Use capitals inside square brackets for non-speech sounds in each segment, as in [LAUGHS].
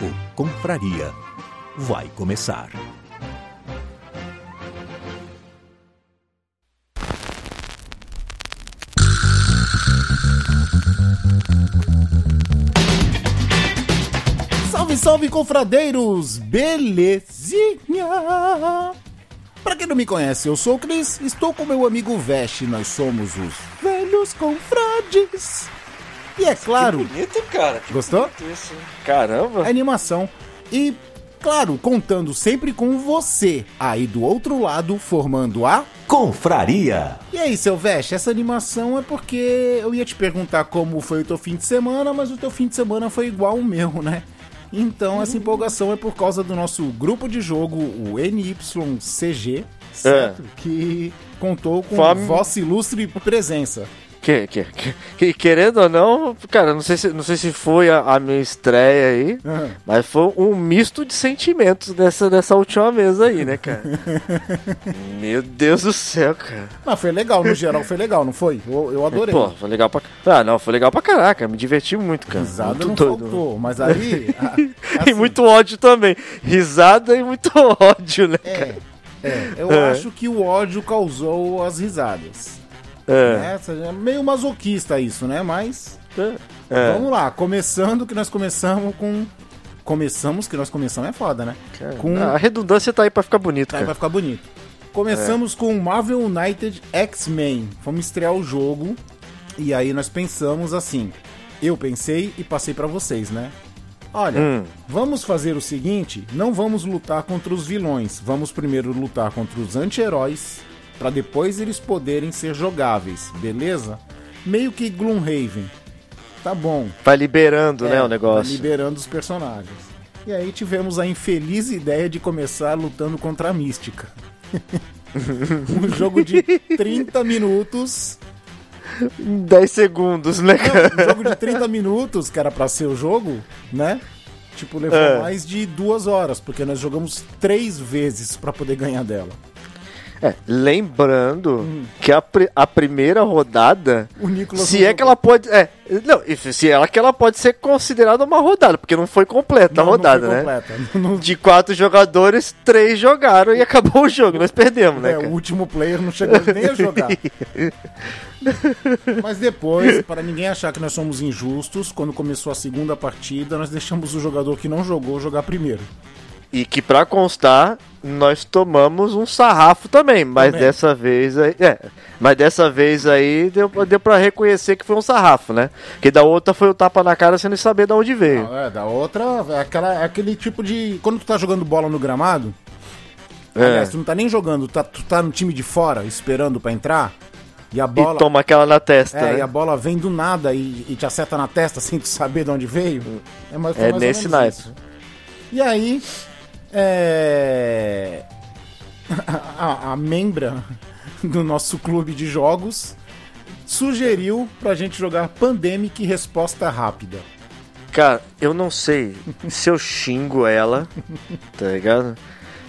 O Confraria vai começar. Salve, salve, confradeiros! Belezinha! Pra quem não me conhece, eu sou o Cris, estou com meu amigo Vest, nós somos os velhos confrades. E é claro, Que bonito, cara. Que Gostou? bonito isso. Caramba. a animação. E, claro, contando sempre com você aí do outro lado, formando a. Confraria! E aí, seu Vest, essa animação é porque eu ia te perguntar como foi o teu fim de semana, mas o teu fim de semana foi igual o meu, né? Então essa empolgação é por causa do nosso grupo de jogo, o NYCG, certo? Que contou com Fome. vossa ilustre presença. Que, que, que- que- querendo ou não, cara, não sei se, não sei se foi a, a minha estreia aí, Aham. mas foi um misto de sentimentos dessa, dessa última vez aí, né, cara? [LAUGHS] Meu Deus do céu, cara. Mas foi legal, no geral foi legal, não foi? Eu, eu adorei. Pô, foi legal pra. Ah, não, foi legal pra caraca, me diverti muito, cara. Risada muito não faltou, mas aí... [LAUGHS] a- E assim, muito ódio também. Risada e muito [LAUGHS] ódio, né, É, cara? é, eu É. acho que o ódio causou as risadas. É. Né? Seja, Meio masoquista isso, né? Mas É. vamos lá, começando que nós começamos com... Começamos que nós começamos é foda, né? Com... A redundância tá aí pra ficar bonito, Tá, cara. vai ficar bonito. Começamos com Marvel United X-Men. Vamos estrear o jogo. E aí nós pensamos assim. Eu pensei e passei pra vocês, né? Olha, Hum. vamos fazer o seguinte: não vamos lutar contra os vilões. Vamos primeiro lutar contra os anti-heróis. Pra depois eles poderem ser jogáveis, beleza? Meio que Gloomhaven. Tá bom. Vai liberando, né, É, o negócio. tá Liberando os personagens. E aí tivemos a infeliz ideia de começar lutando contra a Mística. [LAUGHS] um jogo de 30 minutos. Em 10 segundos, né, cara? Não, um jogo de 30 minutos, que era pra ser o jogo, né? Tipo, levou É. mais de duas horas, porque nós jogamos três vezes pra poder ganhar dela. É, lembrando Hum. que a, a primeira rodada, se é que ela pode. É, não, se ela que ela pode ser considerada uma rodada, porque não foi completa a não, rodada, não foi né? completa. [LAUGHS] De quatro jogadores, três jogaram e acabou o jogo. Nós perdemos, né, é, o último player não chegou nem a jogar. [LAUGHS] Mas depois, para ninguém achar que nós somos injustos, quando começou a segunda partida, nós deixamos o jogador que não jogou jogar primeiro. E que pra constar, nós tomamos um sarrafo também, mas Também. dessa vez aí. É, mas dessa vez aí deu, deu pra reconhecer que foi um sarrafo, né? Que da outra foi o tapa na cara sem nem saber de onde veio. Não, é, da outra, é, aquela, é aquele tipo de. Quando tu tá jogando bola no gramado, É. aliás, tu não tá nem jogando, tá, tu tá no time de fora esperando pra entrar, e a bola. E toma aquela na testa, É, né? e a bola vem do nada e, e te acerta na testa [LAUGHS] sem tu saber de onde veio. É, mais, foi É mais ou nesse naipe. E aí, é... [LAUGHS] a, a membra do nosso clube de jogos sugeriu pra gente jogar Pandemic Resposta Rápida. Cara, eu não sei se eu xingo ela, tá ligado?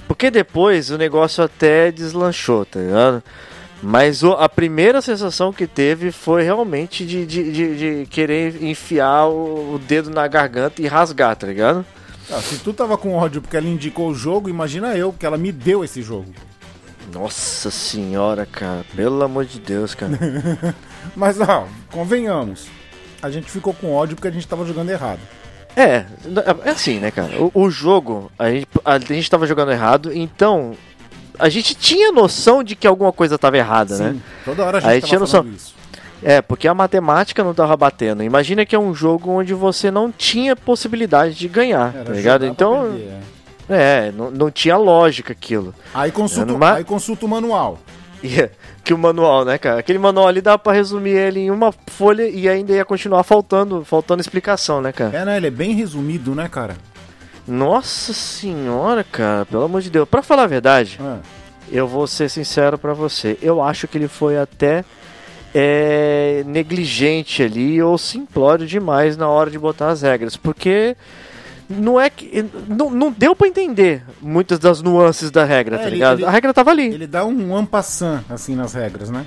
Porque depois o negócio até deslanchou, tá ligado? Mas o- a primeira sensação que teve foi realmente de, de, de- de querer enfiar o, o dedo na garganta e rasgar, tá ligado? Ah, se tu tava com ódio porque ela indicou o jogo, imagina eu, porque ela me deu esse jogo. Nossa senhora, cara, pelo amor de Deus, cara. [LAUGHS] Mas, ó, convenhamos. A gente ficou com ódio porque a gente tava jogando errado. É, é assim, né, cara? O, o jogo, a gente, a gente tava jogando errado, então a gente tinha noção de que alguma coisa tava errada, né? Sim, toda hora a gente Aí tava tinha noção. isso. É, porque a matemática não tava batendo. Imagina que é um jogo onde você não tinha possibilidade de ganhar, Era tá ligado? Então, perder, é. é, não, não tinha lógica aquilo. Aí consulta, Numa- aí consulta o manual. [LAUGHS] É, que o manual, né, cara? Aquele manual ali dá pra resumir ele em uma folha e ainda ia continuar faltando, faltando explicação, né, cara? É, né? Ele é bem resumido, né, cara? Nossa senhora, cara, pelo amor de Deus. Pra falar a verdade, Ah, eu vou ser sincero pra você. Eu acho que ele foi até é, negligente ali ou simplório demais na hora de botar as regras, porque não é que não, não deu pra entender muitas das nuances da regra, É, tá ligado? ele- a regra tava ali. ele dá um ampassant, assim, nas regras, né?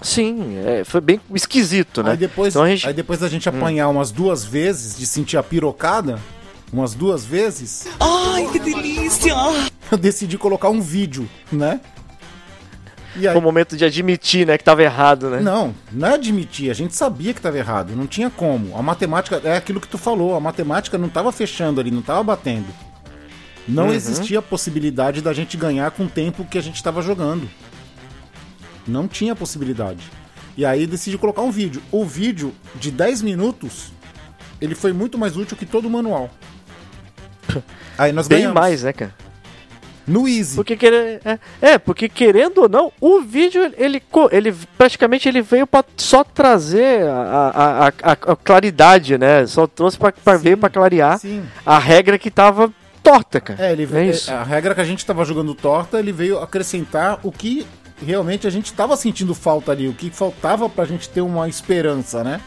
Sim, é, foi bem esquisito, né? Aí depois, Então a gente- aí depois da gente apanhar umas duas vezes, de sentir a pirocada, umas duas vezes, Ai, que delícia! eu decidi colocar um vídeo, né? Aí, Foi o momento de admitir, né, que tava errado, né? Não, não é admitir, a gente sabia que estava errado, não tinha como. A matemática, é aquilo que tu falou, a matemática não estava fechando ali, não estava batendo. Não Uhum. existia a possibilidade da gente ganhar com o tempo que a gente estava jogando. Não tinha possibilidade. E aí decidi colocar um vídeo. O vídeo de 10 minutos, ele foi muito mais útil que todo o manual. [LAUGHS] Aí nós Bem ganhamos. mais, né, cara? No Easy. Porque quer- é, é, porque querendo ou não, o vídeo ele, ele praticamente ele veio pra só trazer a, a, a, a- claridade, né? Só trouxe Sim, veio pra clarear Sim. a regra que tava torta, cara. É, ele é veio, isso. a regra que a gente estava jogando torta, ele veio acrescentar o que realmente a gente estava sentindo falta ali, o que faltava pra gente ter uma esperança, né?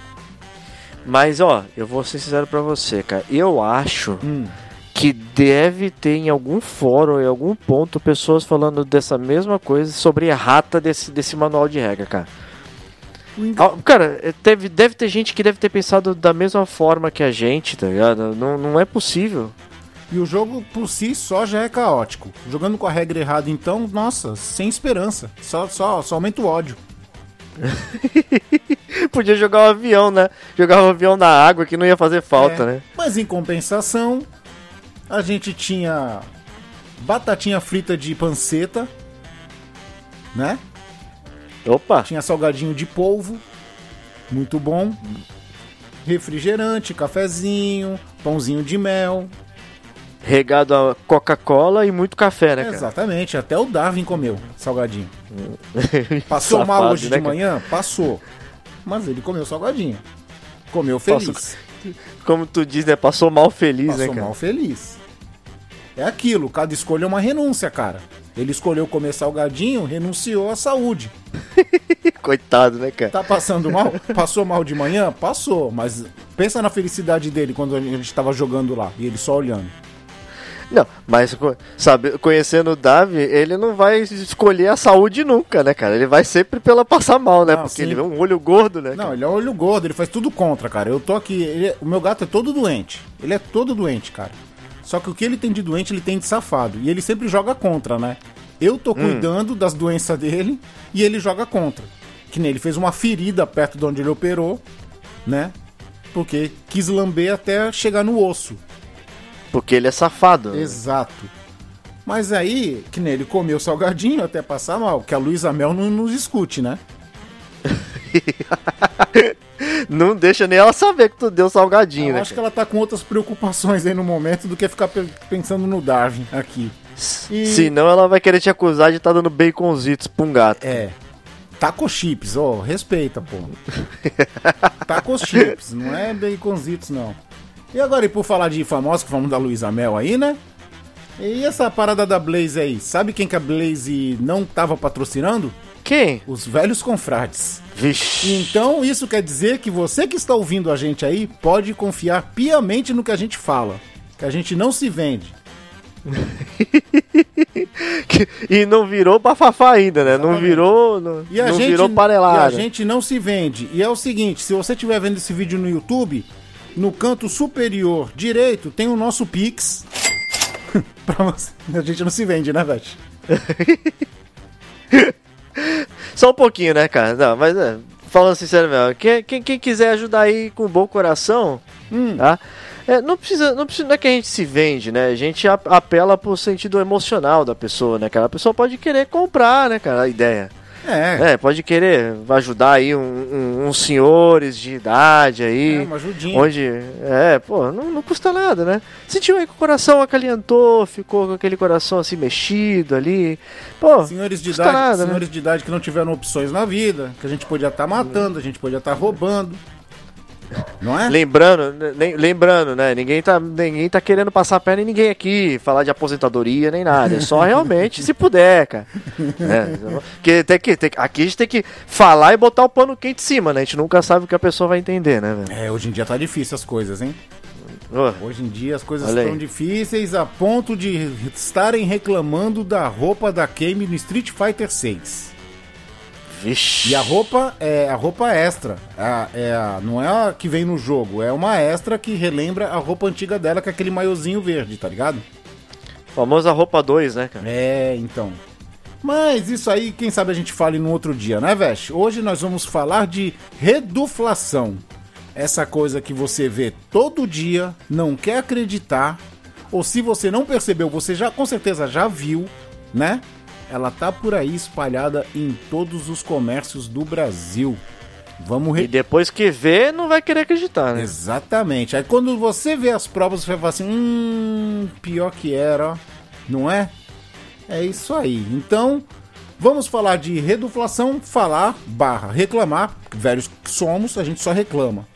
Mas ó, eu vou ser sincero pra você, cara. Eu acho Hum. Que deve ter em algum fórum, em algum ponto, pessoas falando dessa mesma coisa sobre a rata desse, desse manual de regra, cara. Ah, Cara, é, deve, deve ter gente que deve ter pensado da mesma forma que a gente, tá ligado? Não, não é possível. E o jogo por si só já é caótico. Jogando com a regra errada, então, nossa, sem esperança. Só, só, só aumenta o ódio. [LAUGHS] Podia jogar um avião, né? Jogar um avião na água que não ia fazer falta, É, né? Mas em compensação, a gente tinha batatinha frita de panceta, né? Opa! Tinha salgadinho de polvo, muito bom. Refrigerante, cafezinho, pãozinho de mel. Regado a Coca-Cola e muito café, né, cara? Exatamente, até o Darwin comeu salgadinho. [LAUGHS] Passou Safado, mal hoje né, de manhã? Passou. Mas ele comeu salgadinho. Comeu feliz. Passou- Como tu diz, né? Passou mal feliz, Passou né, cara? mal feliz. É aquilo, cada escolha é uma renúncia, cara. Ele escolheu comer salgadinho, renunciou à saúde. [LAUGHS] Coitado, né, cara? Tá passando mal? Passou mal de manhã? Passou. Mas pensa na felicidade dele quando a gente tava jogando lá e ele só olhando. Não, mas sabe, conhecendo o Davi, ele não vai escolher a saúde nunca, né, cara? Ele vai sempre pela passar mal, né? Não, Porque sim. ele vê um olho gordo, né? Não, cara? ele é olho gordo, ele faz tudo contra, cara. Eu tô aqui. ele- o meu gato é todo doente. Ele é todo doente, cara. Só que o que ele tem de doente, ele tem de safado. E ele sempre joga contra, né? Eu tô cuidando das doenças dele e ele joga contra. Que nem ele fez uma ferida perto de onde ele operou, né? Porque quis lamber até chegar no osso. Porque ele é safado. né? Exato. Mas aí, que nem ele comeu salgadinho até passar mal, que a Luísa Mel não nos escute, né? [LAUGHS] Não deixa nem ela saber que tu deu salgadinho, Eu né? acho que ela tá com outras preocupações aí no momento do que ficar pe- pensando no Darwin aqui. E- Senão ela vai querer te acusar de estar dando baconzitos pra um gato. É. Taco chips, ó, respeita, pô. [LAUGHS] Taco chips, não é baconzitos, não. E agora, e por falar de famosos, que falamos da Luísa Mel aí, né? E essa parada da Blaze aí? Sabe quem que a Blaze não tava patrocinando? Quem? Os velhos confrades. Vixe. Então, isso quer dizer que você que está ouvindo a gente aí pode confiar piamente no que a gente fala. Que a gente não se vende. [LAUGHS] e não virou bafafá ainda, né? Não Exatamente. virou. Não, E a, não gente, virou e a gente não se vende. E é o seguinte, se você estiver vendo esse vídeo no YouTube, no canto superior direito tem o nosso Pix. [LAUGHS] pra você. A gente não se vende, né, velho? [LAUGHS] Só um pouquinho, né, cara? Não, mas é, falando sincero mesmo, quem, quem, quem quiser ajudar aí com bom coração, Hum. tá? É, não precisa, não precisa, não é que a gente se vende, né? A gente apela pro sentido emocional da pessoa, né, cara? A pessoa pode querer comprar, né, cara, a ideia. É, É, pode querer ajudar aí um- um- uns senhores de idade aí. é uma ajudinha. Onde, é, pô, não, não custa nada, né? Sentiu aí que o coração acalentou, ficou com aquele coração assim mexido ali. Pô, Senhores de idade, nada, né? senhores de idade que não tiveram opções na vida, que a gente podia estar matando, a gente podia estar roubando. Não é? Lembrando, né, lembrando, né? Ninguém tá, ninguém tá querendo passar a perna em ninguém aqui, falar de aposentadoria nem nada. É só realmente se puder, cara. [LAUGHS] É, que tem que, tem aqui a gente tem que falar e botar o pano quente em cima, né? A gente nunca sabe o que a pessoa vai entender, né, velho? É, hoje em dia tá difícil as coisas, hein? Hoje em dia as coisas Olha aí. estão difíceis a ponto de estarem reclamando da roupa da Kame no Street Fighter 6. Vixe. E a roupa é a roupa extra. A- é a- não é a que vem no jogo, é uma extra que relembra a roupa antiga dela, com aquele maiozinho verde, tá ligado? Famosa roupa 2, né, cara? É, então. Mas isso aí, quem sabe a gente fale no outro dia, né, Vesh? Hoje nós vamos falar de reduflação. Essa coisa que você vê todo dia, não quer acreditar, ou se você não percebeu, você já com certeza já viu, né? Ela tá por aí espalhada em todos os comércios do Brasil. Vamos E re... depois que vê, não vai querer acreditar, né? Exatamente. Aí quando você vê as provas, você vai falar assim: hum, pior que era, ó. não é? É isso aí. Então, vamos falar de reduflação, falar barra reclamar, velhos que somos, a gente só reclama.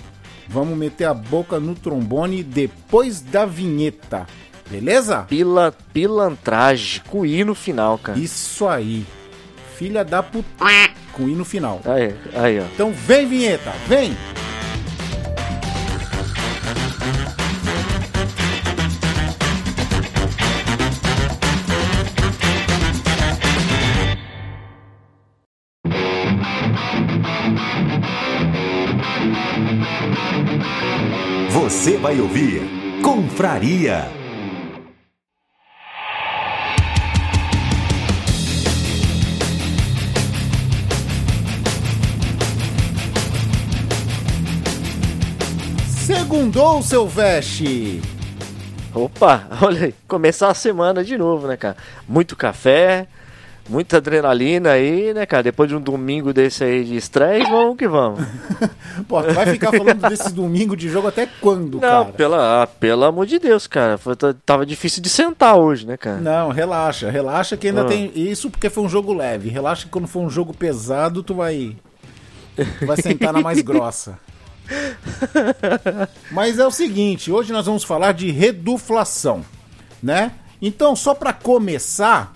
Vamos meter a boca no trombone depois da vinheta. Beleza? Pila, pilantragem, com I no final, cara. Isso aí. Filha da puta. Com i no final. Aí, aí, ó. Então vem vinheta, vem! Você vai ouvir Confraria. Segundou, seu veste! Opa, [LAUGHS] olha aí, começar a semana de novo, né, cara? Muito café, muita adrenalina aí, né, cara? Depois de um domingo desse aí de estresse, vamos que vamos. [LAUGHS] Pô, tu vai ficar falando desse domingo de jogo até quando, Não, cara? pela, ah, pelo amor de Deus, cara. Foi- tá- tava difícil de sentar hoje, né, cara? Não, relaxa, relaxa que ainda Ah. tem. Isso porque foi um jogo leve. Relaxa que quando for um jogo pesado, tu vai. Tu vai sentar na mais [LAUGHS] grossa. [LAUGHS] Mas é o seguinte, hoje nós vamos falar de reduflação, né? Então, só pra começar,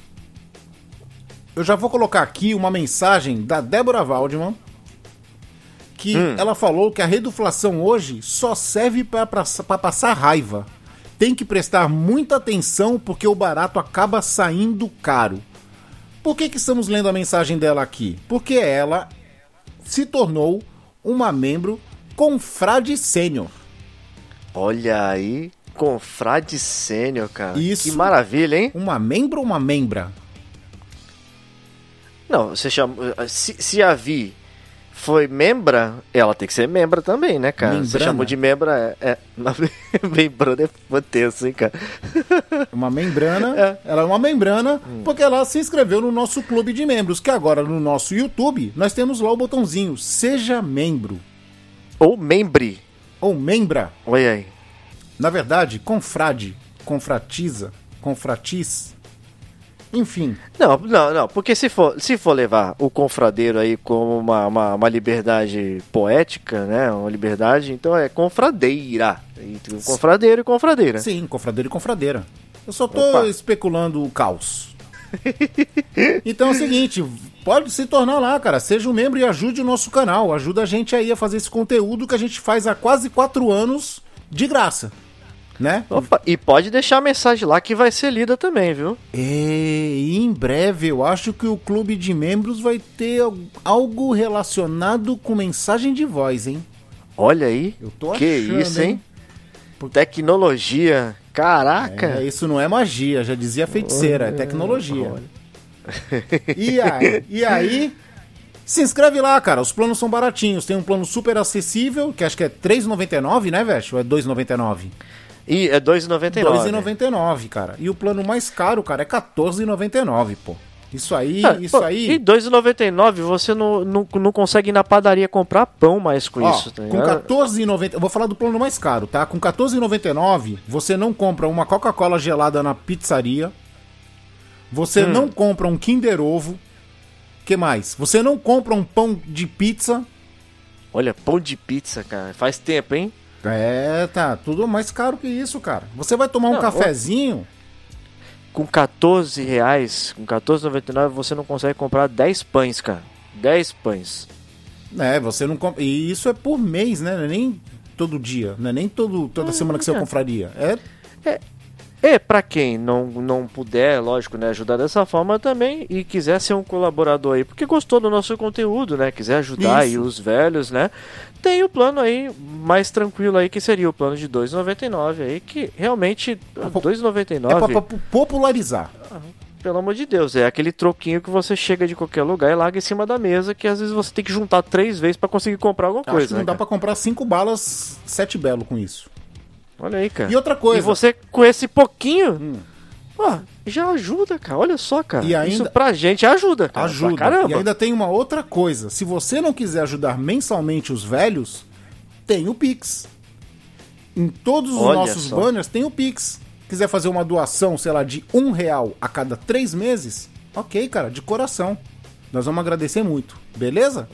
eu já vou colocar aqui uma mensagem da Débora Waldman, que ela falou que a reduflação hoje só serve pra passar raiva. Tem que prestar muita atenção porque o barato acaba saindo caro. Por que, que estamos lendo a mensagem dela aqui? Porque ela se tornou uma membro confrade sênior. Olha aí, confrade sênior, cara. Isso. Que maravilha, hein? Uma membro ou uma membra? Não, você chama. Se, se a Vi foi membra, ela tem que ser membra também, né, cara? Você Membrana. chamou de membra, é. é [LAUGHS] membrana é tenso, hein, cara? [LAUGHS] Uma membrana. É. Ela é uma membrana porque ela se inscreveu no nosso clube de membros, que agora no nosso YouTube nós temos lá o botãozinho Seja Membro Ou membre. ou Membra. Olha aí. Na verdade, confrade, confratiza, confratis. Enfim, Não, não, não, porque se for, se for levar o confradeiro aí como uma, uma, uma liberdade poética, né? Uma liberdade, então é confradeira. Entre confradeiro e confradeira. sim, confradeiro e confradeira. Eu só tô Opa. especulando o caos. [LAUGHS] então é o seguinte, pode se tornar lá, cara. Seja um membro e ajude o nosso canal. Ajuda a gente aí a fazer esse conteúdo que a gente faz há quase quatro anos de graça. Né? Opa, e pode deixar a mensagem lá que vai ser lida também, viu? E em breve eu acho que o clube de membros vai ter al- algo relacionado com mensagem de voz, hein? Olha aí. Eu tô que achando, isso, hein? hein? Tecnologia. Caraca. É, isso não é magia, já dizia feiticeira, é tecnologia. E aí, e aí, Se inscreve lá, cara. Os planos são baratinhos. Tem um plano super acessível, que acho que é R$3,99, né, Veste? Ou é R$2,99? E é 2,99. R$2,99, cara. E o plano mais caro, cara, é R$14,99, pô. Isso aí, Ah, isso pô, aí. E 2,99 você não, não, não consegue ir na padaria comprar pão mais com Ó, isso, tá com ligado? 14,90. Eu vou falar do plano mais caro, tá? Com 14,99 você não compra uma Coca-Cola gelada na pizzaria. Você Hum. não compra um Kinder Ovo. Que mais? Você não compra um pão de pizza. Olha, pão de pizza, cara. Faz tempo, hein? É, tá. Tudo mais caro que isso, cara. Você vai tomar um Não, cafezinho. Com 14 reais, com 14,99 você não consegue comprar 10 pães, cara. 10 pães. É, você não compra. E isso é por mês, né? Não é nem todo dia. Não é nem todo, toda semana que você é. confraria. É E pra quem não, não puder, lógico, né, ajudar dessa forma também e quiser ser um colaborador aí, porque gostou do nosso conteúdo, né, quiser ajudar aí Isso. os velhos, né, tem o plano aí mais tranquilo aí, que seria o plano de 2,99 aí, que realmente po- 2,99, é pra, pra popularizar. pelo amor de Deus, é aquele troquinho que você chega de qualquer lugar e larga em cima da mesa, que às vezes você tem que juntar três vezes pra conseguir comprar alguma Acho coisa, que não né, dá pra comprar cinco balas, sete belo com isso. Olha aí, cara. E outra coisa. E você com esse pouquinho, pô, já ajuda, cara. Olha só, cara. E ainda- Isso pra gente ajuda, cara. Ajuda. Pra caramba. E ainda tem uma outra coisa. Se você não quiser ajudar mensalmente os velhos, tem o Pix. Em todos os Olha nossos só. banners tem o Pix. Quiser fazer uma doação, sei lá, de um real a cada três meses, ok, cara, de coração. Nós vamos agradecer muito, beleza?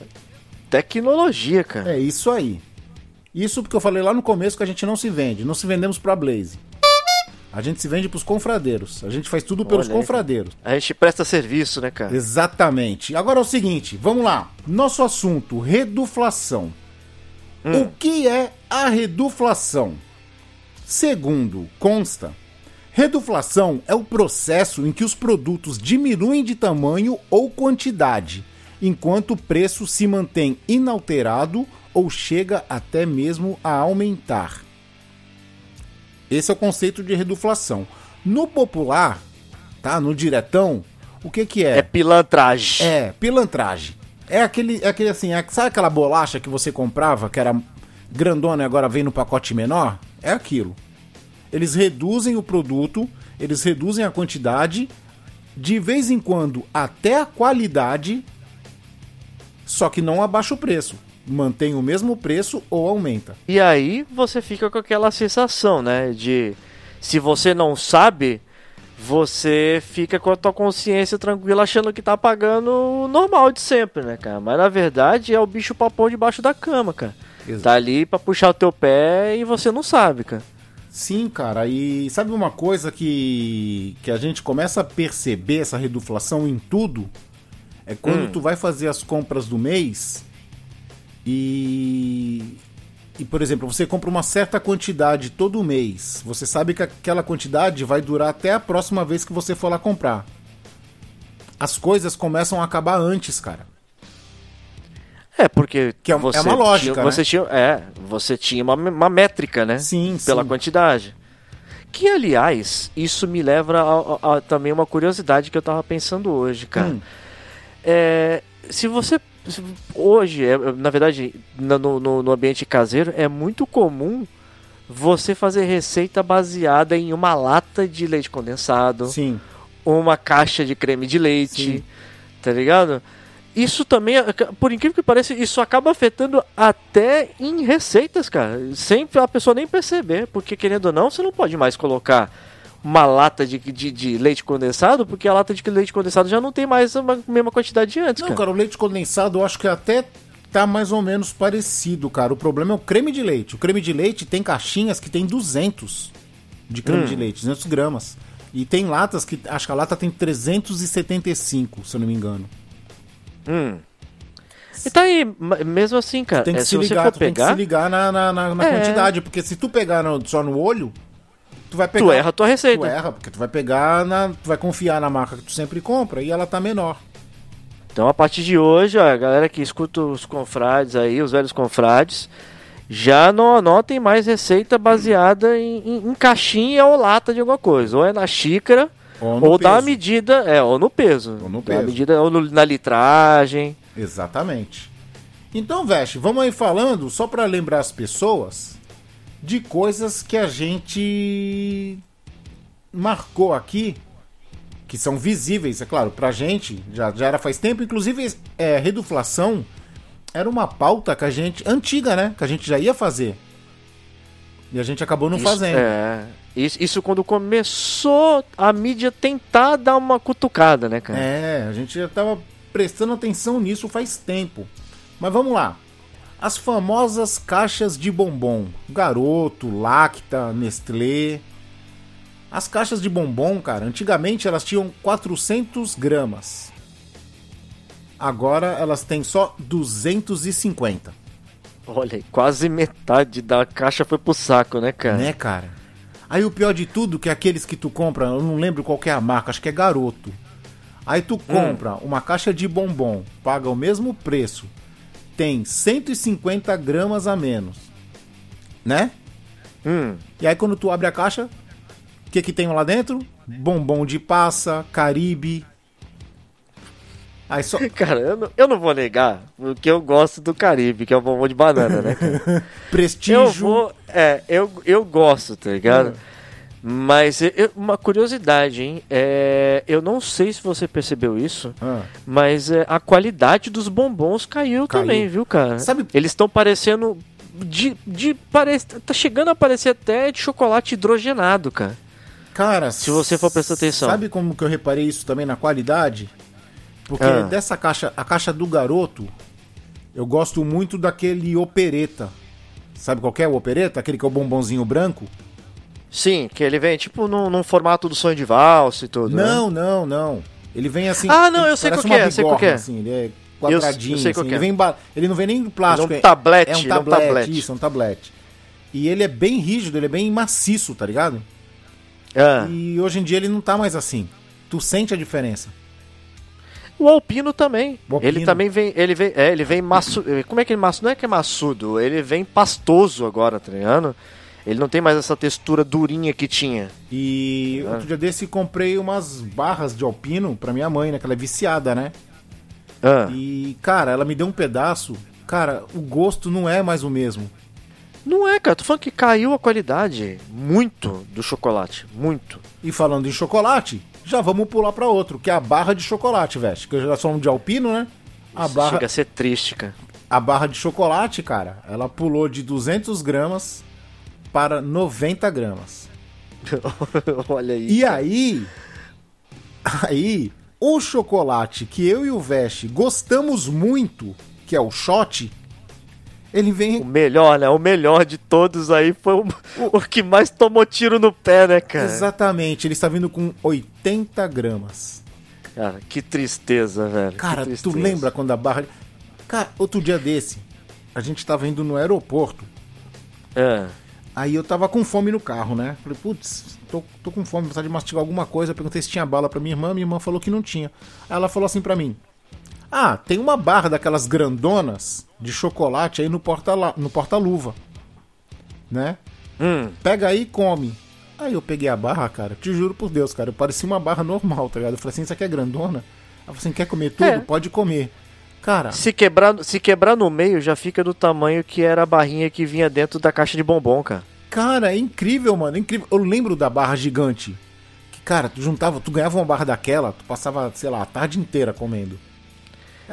Tecnologia, cara. É isso aí. Isso porque eu falei lá no começo que a gente não se vende. Não se vendemos pra Blaze. A gente se vende pros confradeiros. A gente faz tudo pelos Olha confradeiros. A gente presta serviço, né, cara? Exatamente. Agora é o seguinte, vamos lá. Nosso assunto, reduflação. Hum. O que é a reduflação? Segundo consta, reduflação é o processo em que os produtos diminuem de tamanho ou quantidade, enquanto o preço se mantém inalterado ou chega até mesmo a aumentar. Esse é o conceito de reduflação. No popular, tá? No diretão, o que que É pilantragem. é, pilantragem. É aquele, é aquele assim, é- sabe aquela bolacha que você comprava, que era grandona e agora vem no pacote menor? É aquilo. Eles reduzem o produto, eles reduzem a quantidade, de vez em quando até a qualidade, só que não abaixa o preço. Mantém o mesmo preço ou aumenta. E aí você fica com aquela sensação, né? De se você não sabe, você fica com a tua consciência tranquila achando que tá pagando o normal de sempre, né, cara? Mas na verdade é o bicho papão debaixo da cama, cara. Exato. Tá ali pra puxar o teu pé e você não sabe, cara. Sim, cara, e sabe uma coisa que, que a gente começa a perceber essa reduflação em tudo? É quando Hum. tu vai fazer as compras do mês e. E, por exemplo, você compra uma certa quantidade todo mês. Você sabe que aquela quantidade vai durar até a próxima vez que você for lá comprar. As coisas começam a acabar antes, cara. É, porque Que é- é você uma lógica, tinha, né? você tinha, é, você tinha uma, uma métrica, né? Sim, Pela sim. quantidade. Que, aliás, isso me leva a, a- a também uma curiosidade que eu tava pensando hoje, cara. Hum. É, se você. Hoje, é, na verdade, no, no, no ambiente caseiro, é muito comum você fazer receita baseada em uma lata de leite condensado, Sim. uma caixa de creme de leite, Sim. tá ligado? Isso também, por incrível que pareça, isso acaba afetando até em receitas, cara. Sem a pessoa nem perceber, porque querendo ou não, você não pode mais colocar uma lata de, de, de leite condensado, porque a lata de leite condensado já não tem mais a ma- mesma quantidade de antes, Não, cara. cara, o leite condensado eu acho que até tá mais ou menos parecido, cara. O problema é o creme de leite. O creme de leite tem caixinhas que tem 200 de creme Hum. de leite, 200 gramas. E tem latas que, acho que a lata tem 375, se eu não me engano. Hum. E tá aí, mesmo assim, cara, Tem que é, se se você ligar, for tu tem que pegar, se ligar na, na, na- na É. quantidade, porque se tu pegar no- só no olho, tu vai pegar... tu erra a tua receita. Tu erra, porque tu vai pegar na... Tu vai confiar na marca que tu sempre compra e ela tá menor. Então, a partir de hoje, ó, a galera que escuta os confrades aí, os velhos confrades, já não anotem mais receita baseada em, em- em caixinha ou lata de alguma coisa. Ou é na xícara, Ou ou dá a medida, é, ou no peso. Ou no peso. medida, ou no- na litragem. Exatamente. Então, Veste, vamos aí falando, só para lembrar as pessoas, de coisas que a gente marcou aqui, que são visíveis, é claro, pra gente, já, já era faz tempo, inclusive é, reduflação era uma pauta que a gente, antiga, né, que a gente já ia fazer. E a gente acabou não Isso- fazendo. É. Isso, isso quando começou a mídia tentar dar uma cutucada, né, cara? É, a gente já tava prestando atenção nisso faz tempo. Mas vamos lá. As famosas caixas de bombom. Garoto, Lacta, Nestlé. As caixas de bombom, cara, antigamente elas tinham 400 gramas. Agora elas têm só 250. Olha quase metade da caixa foi pro saco, né, cara? Né, cara? Aí o pior de tudo que aqueles que tu compra, eu não lembro qual é a marca, acho que é Garoto. Aí tu compra uma caixa de bombom, paga o mesmo preço, tem 150 gramas a menos, né? Hum. E aí quando tu abre a caixa, o que que tem lá dentro? Bombom de passa, Caribe. Aí só... [LAUGHS] Cara, eu não, eu não vou negar, porque eu gosto do Caribe, que é o bombom de banana, né? [LAUGHS] Prestígio. Eu vou. É, eu, eu gosto, tá ligado? Hum. Mas eu- uma curiosidade, hein? É, eu não sei se você percebeu isso, Ah. mas é, a qualidade dos bombons caiu, Caiu. também, viu, cara? Sabe- Eles estão parecendo. De, de parece, tá chegando a parecer até de chocolate hidrogenado, cara. Cara, Se você for prestar atenção. Sabe como que eu reparei isso também na qualidade? Porque Ah. dessa caixa, a caixa do garoto, eu gosto muito daquele opereta. Sabe qual que é o opereta? Aquele que é o bombonzinho branco? Sim, que ele vem tipo num, num formato do sonho de valsa e tudo. né? Não, não, não. Ele vem assim. Ah, não, eu sei qual que é, sei qual que é. Assim, ele é quadradinho. Eu sei qual assim, que é. ele, vem ba- ele não vem nem em plástico. Ele é um tablete, É um ele é um tablete, tablete. isso, é um tablete. E ele é bem rígido, ele é bem maciço, tá ligado? Ah. E hoje em dia ele não tá mais assim. Tu sente a diferença. O alpino também. O alpino. Ele também vem. Ele vem. É, ele vem maçu. Como é que ele maço? Não é que é maçudo, ele vem pastoso agora, tá ligado? Ele não tem mais essa textura durinha que tinha. E Ah. outro dia desse comprei umas barras de alpino pra minha mãe, né? Que ela é viciada, né? Ah. E, cara, ela me deu um pedaço. Cara, o gosto não é mais o mesmo. Não é, cara. Tô falando que caiu a qualidade muito do chocolate. Muito. E falando em chocolate, já vamos pular pra outro, que é a barra de chocolate, velho. Que eu já falamos de alpino, né? A Isso barra, Chega a ser triste, cara. a barra de chocolate, cara, ela pulou de 200 gramas para 90 gramas. [LAUGHS] Olha aí. E aí, aí, o chocolate que eu e o Veste gostamos muito, que é o shot, ele O vem. melhor, né? O melhor de todos aí foi o, o que mais tomou tiro no pé, né, cara? Exatamente, ele está vindo com 80 gramas. Cara, que tristeza, velho. Cara, tu tristeza. lembra quando a barra. Cara, outro dia desse, a gente tava indo no aeroporto, É. aí eu tava com fome no carro, né? Falei, putz, tô, tô com fome, vontade de mastigar alguma coisa. Perguntei se tinha bala pra minha irmã, minha irmã falou que não tinha. Aí ela falou assim pra mim: Ah, tem uma barra daquelas grandonas de chocolate aí no porta-la- no porta-luva, né? Hum. Pega aí e come. Aí eu peguei a barra, cara, te juro por Deus, cara, parecia uma barra normal, tá ligado? Eu falei assim, isso aqui é grandona? Ela falou assim, quer comer tudo? É. Pode comer. Cara, Se quebrar, se quebrar no meio, já fica do tamanho que era a barrinha que vinha dentro da caixa de bombom, cara. cara, é incrível, mano, é incrível. Eu lembro da barra gigante. Que, cara, tu juntava, tu ganhava uma barra daquela, tu passava, sei lá, a tarde inteira comendo.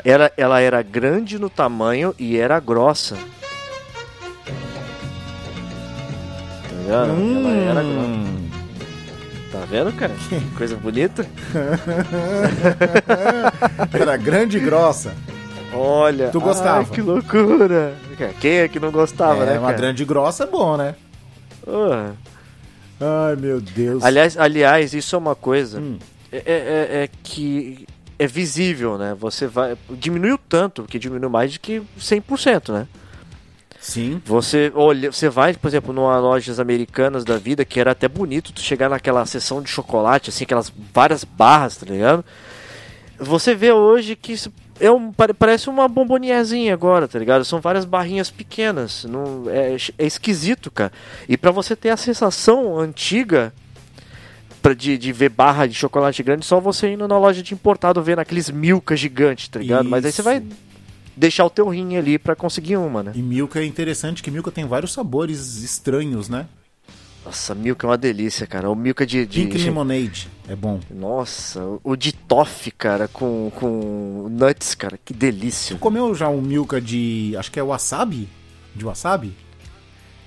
Era, ela era grande no tamanho e era grossa. Tá vendo? Ela era grossa. Hum, Tá vendo, cara? Que [LAUGHS] coisa bonita. [LAUGHS] era grande e grossa. Olha. Tu gostava? Ai, que loucura. Quem é que não gostava, é, né, uma cara? grande grossa é bom, né? Ah. Ai, meu Deus. Aliás, aliás, isso é uma coisa Hum. é, é- é que é visível, né? Você vai. Diminuiu tanto, que diminuiu mais de que 100%, né? Sim. Você olha, você vai, por exemplo, numa lojas americanas da vida, que era até bonito tu chegar naquela seção de chocolate, assim, aquelas várias barras, tá ligado? Você vê hoje que isso é um, pare- parece uma bomboniazinha agora, tá ligado? São várias barrinhas pequenas. Não, é, é esquisito, cara. E pra você ter a sensação antiga pra, de, de ver barra de chocolate grande, só você indo na loja de importado vendo aqueles milka gigantes, tá ligado? Mas aí você Isso. vai deixar o teu rim ali pra conseguir uma, né? E Milka é interessante que Milka tem vários sabores estranhos, né? Nossa, Milka é uma delícia, cara. O Milka de. de... Pink Lemonade é bom. Nossa, o de toffee, cara, com, com nuts, cara, que delícia. Tu comeu já um Milka de. Acho que é wasabi? De wasabi?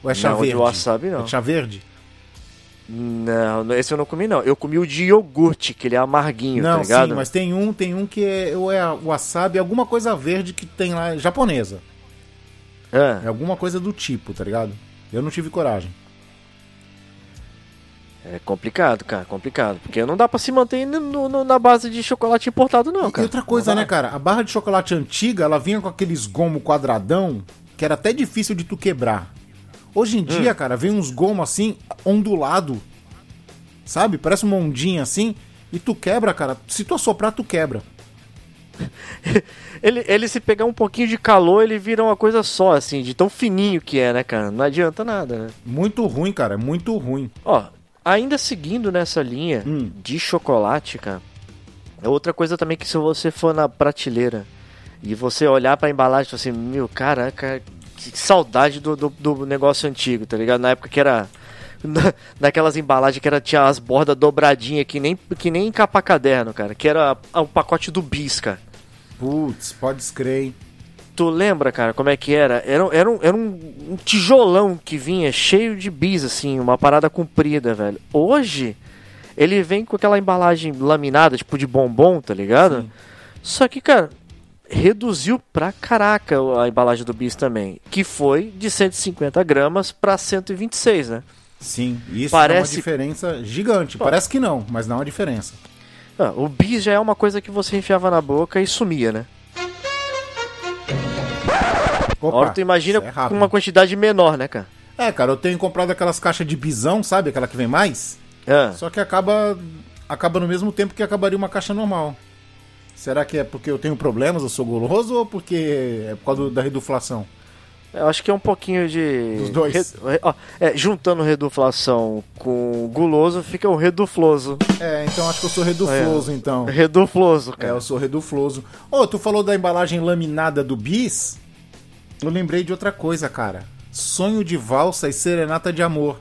Ou é chá Não, de verde? wasabi não. É chá verde? Não, esse eu não comi, não. Eu comi o de iogurte, que ele é amarguinho, tá Não, ligado? sim, mas tem um, tem um que é, ou é wasabi, alguma coisa verde que tem lá, japonesa. É. É alguma coisa do tipo, tá ligado? Eu não tive coragem. É complicado, cara, complicado. Porque não dá pra se manter no- no- na base de chocolate importado, não, e cara. outra coisa, né, cara? A barra de chocolate antiga, ela vinha com aqueles gomo quadradão que era até difícil de tu quebrar. Hoje Hum. em dia, cara, vem uns gomos assim, ondulado. Sabe? Parece uma ondinha assim. E tu quebra, cara. Se tu assoprar, tu quebra. [LAUGHS] Ele, ele se pegar um pouquinho de calor, ele vira uma coisa só, assim, de tão fininho que é, né, cara? Não adianta nada, né? Muito ruim, cara. Muito ruim. Ó, ainda seguindo nessa linha Hum. de chocolate, cara, é outra coisa também que se você for na prateleira e você olhar pra embalagem e falar assim, meu, caraca, que saudade do, do, do negócio antigo, tá ligado? Na época que era. na- naquelas embalagens que era, tinha as bordas dobradinhas, que nem, que nem capa caderno, cara, que era o pacote do bis, cara. Putz, pode escrever, hein? Tu lembra, cara, como é que era? Era, era, um, era um, um tijolão que vinha cheio de bis, assim, uma parada comprida, velho. Hoje, ele vem com aquela embalagem laminada, tipo de bombom, tá ligado? Sim. Só que, cara, reduziu pra caraca a embalagem do bis também. Que foi de 150 gramas pra 126, né? Sim, isso Parece- é uma diferença gigante. Parece que não, mas não é uma diferença. Ah, o bis já é uma coisa que você enfiava na boca e sumia, né? Opa, Agora tu imagina é com uma quantidade menor, né, cara? É, cara, eu tenho comprado aquelas caixas de bisão, sabe? Aquela que vem mais. Ah. Só que acaba acaba no mesmo tempo que acabaria uma caixa normal. Será que é porque eu tenho problemas, eu sou goloso ou porque é por causa da reduflação? Eu acho que é um pouquinho de. Dos dois. Re- ó, é, juntando reduflação com guloso, fica o redufloso. É, então acho que eu sou redufloso, então. Redufloso, É, cara. eu sou redufloso. Ô, tu falou da embalagem laminada do bis? Eu lembrei de outra coisa, cara. Sonho de valsa e serenata de amor.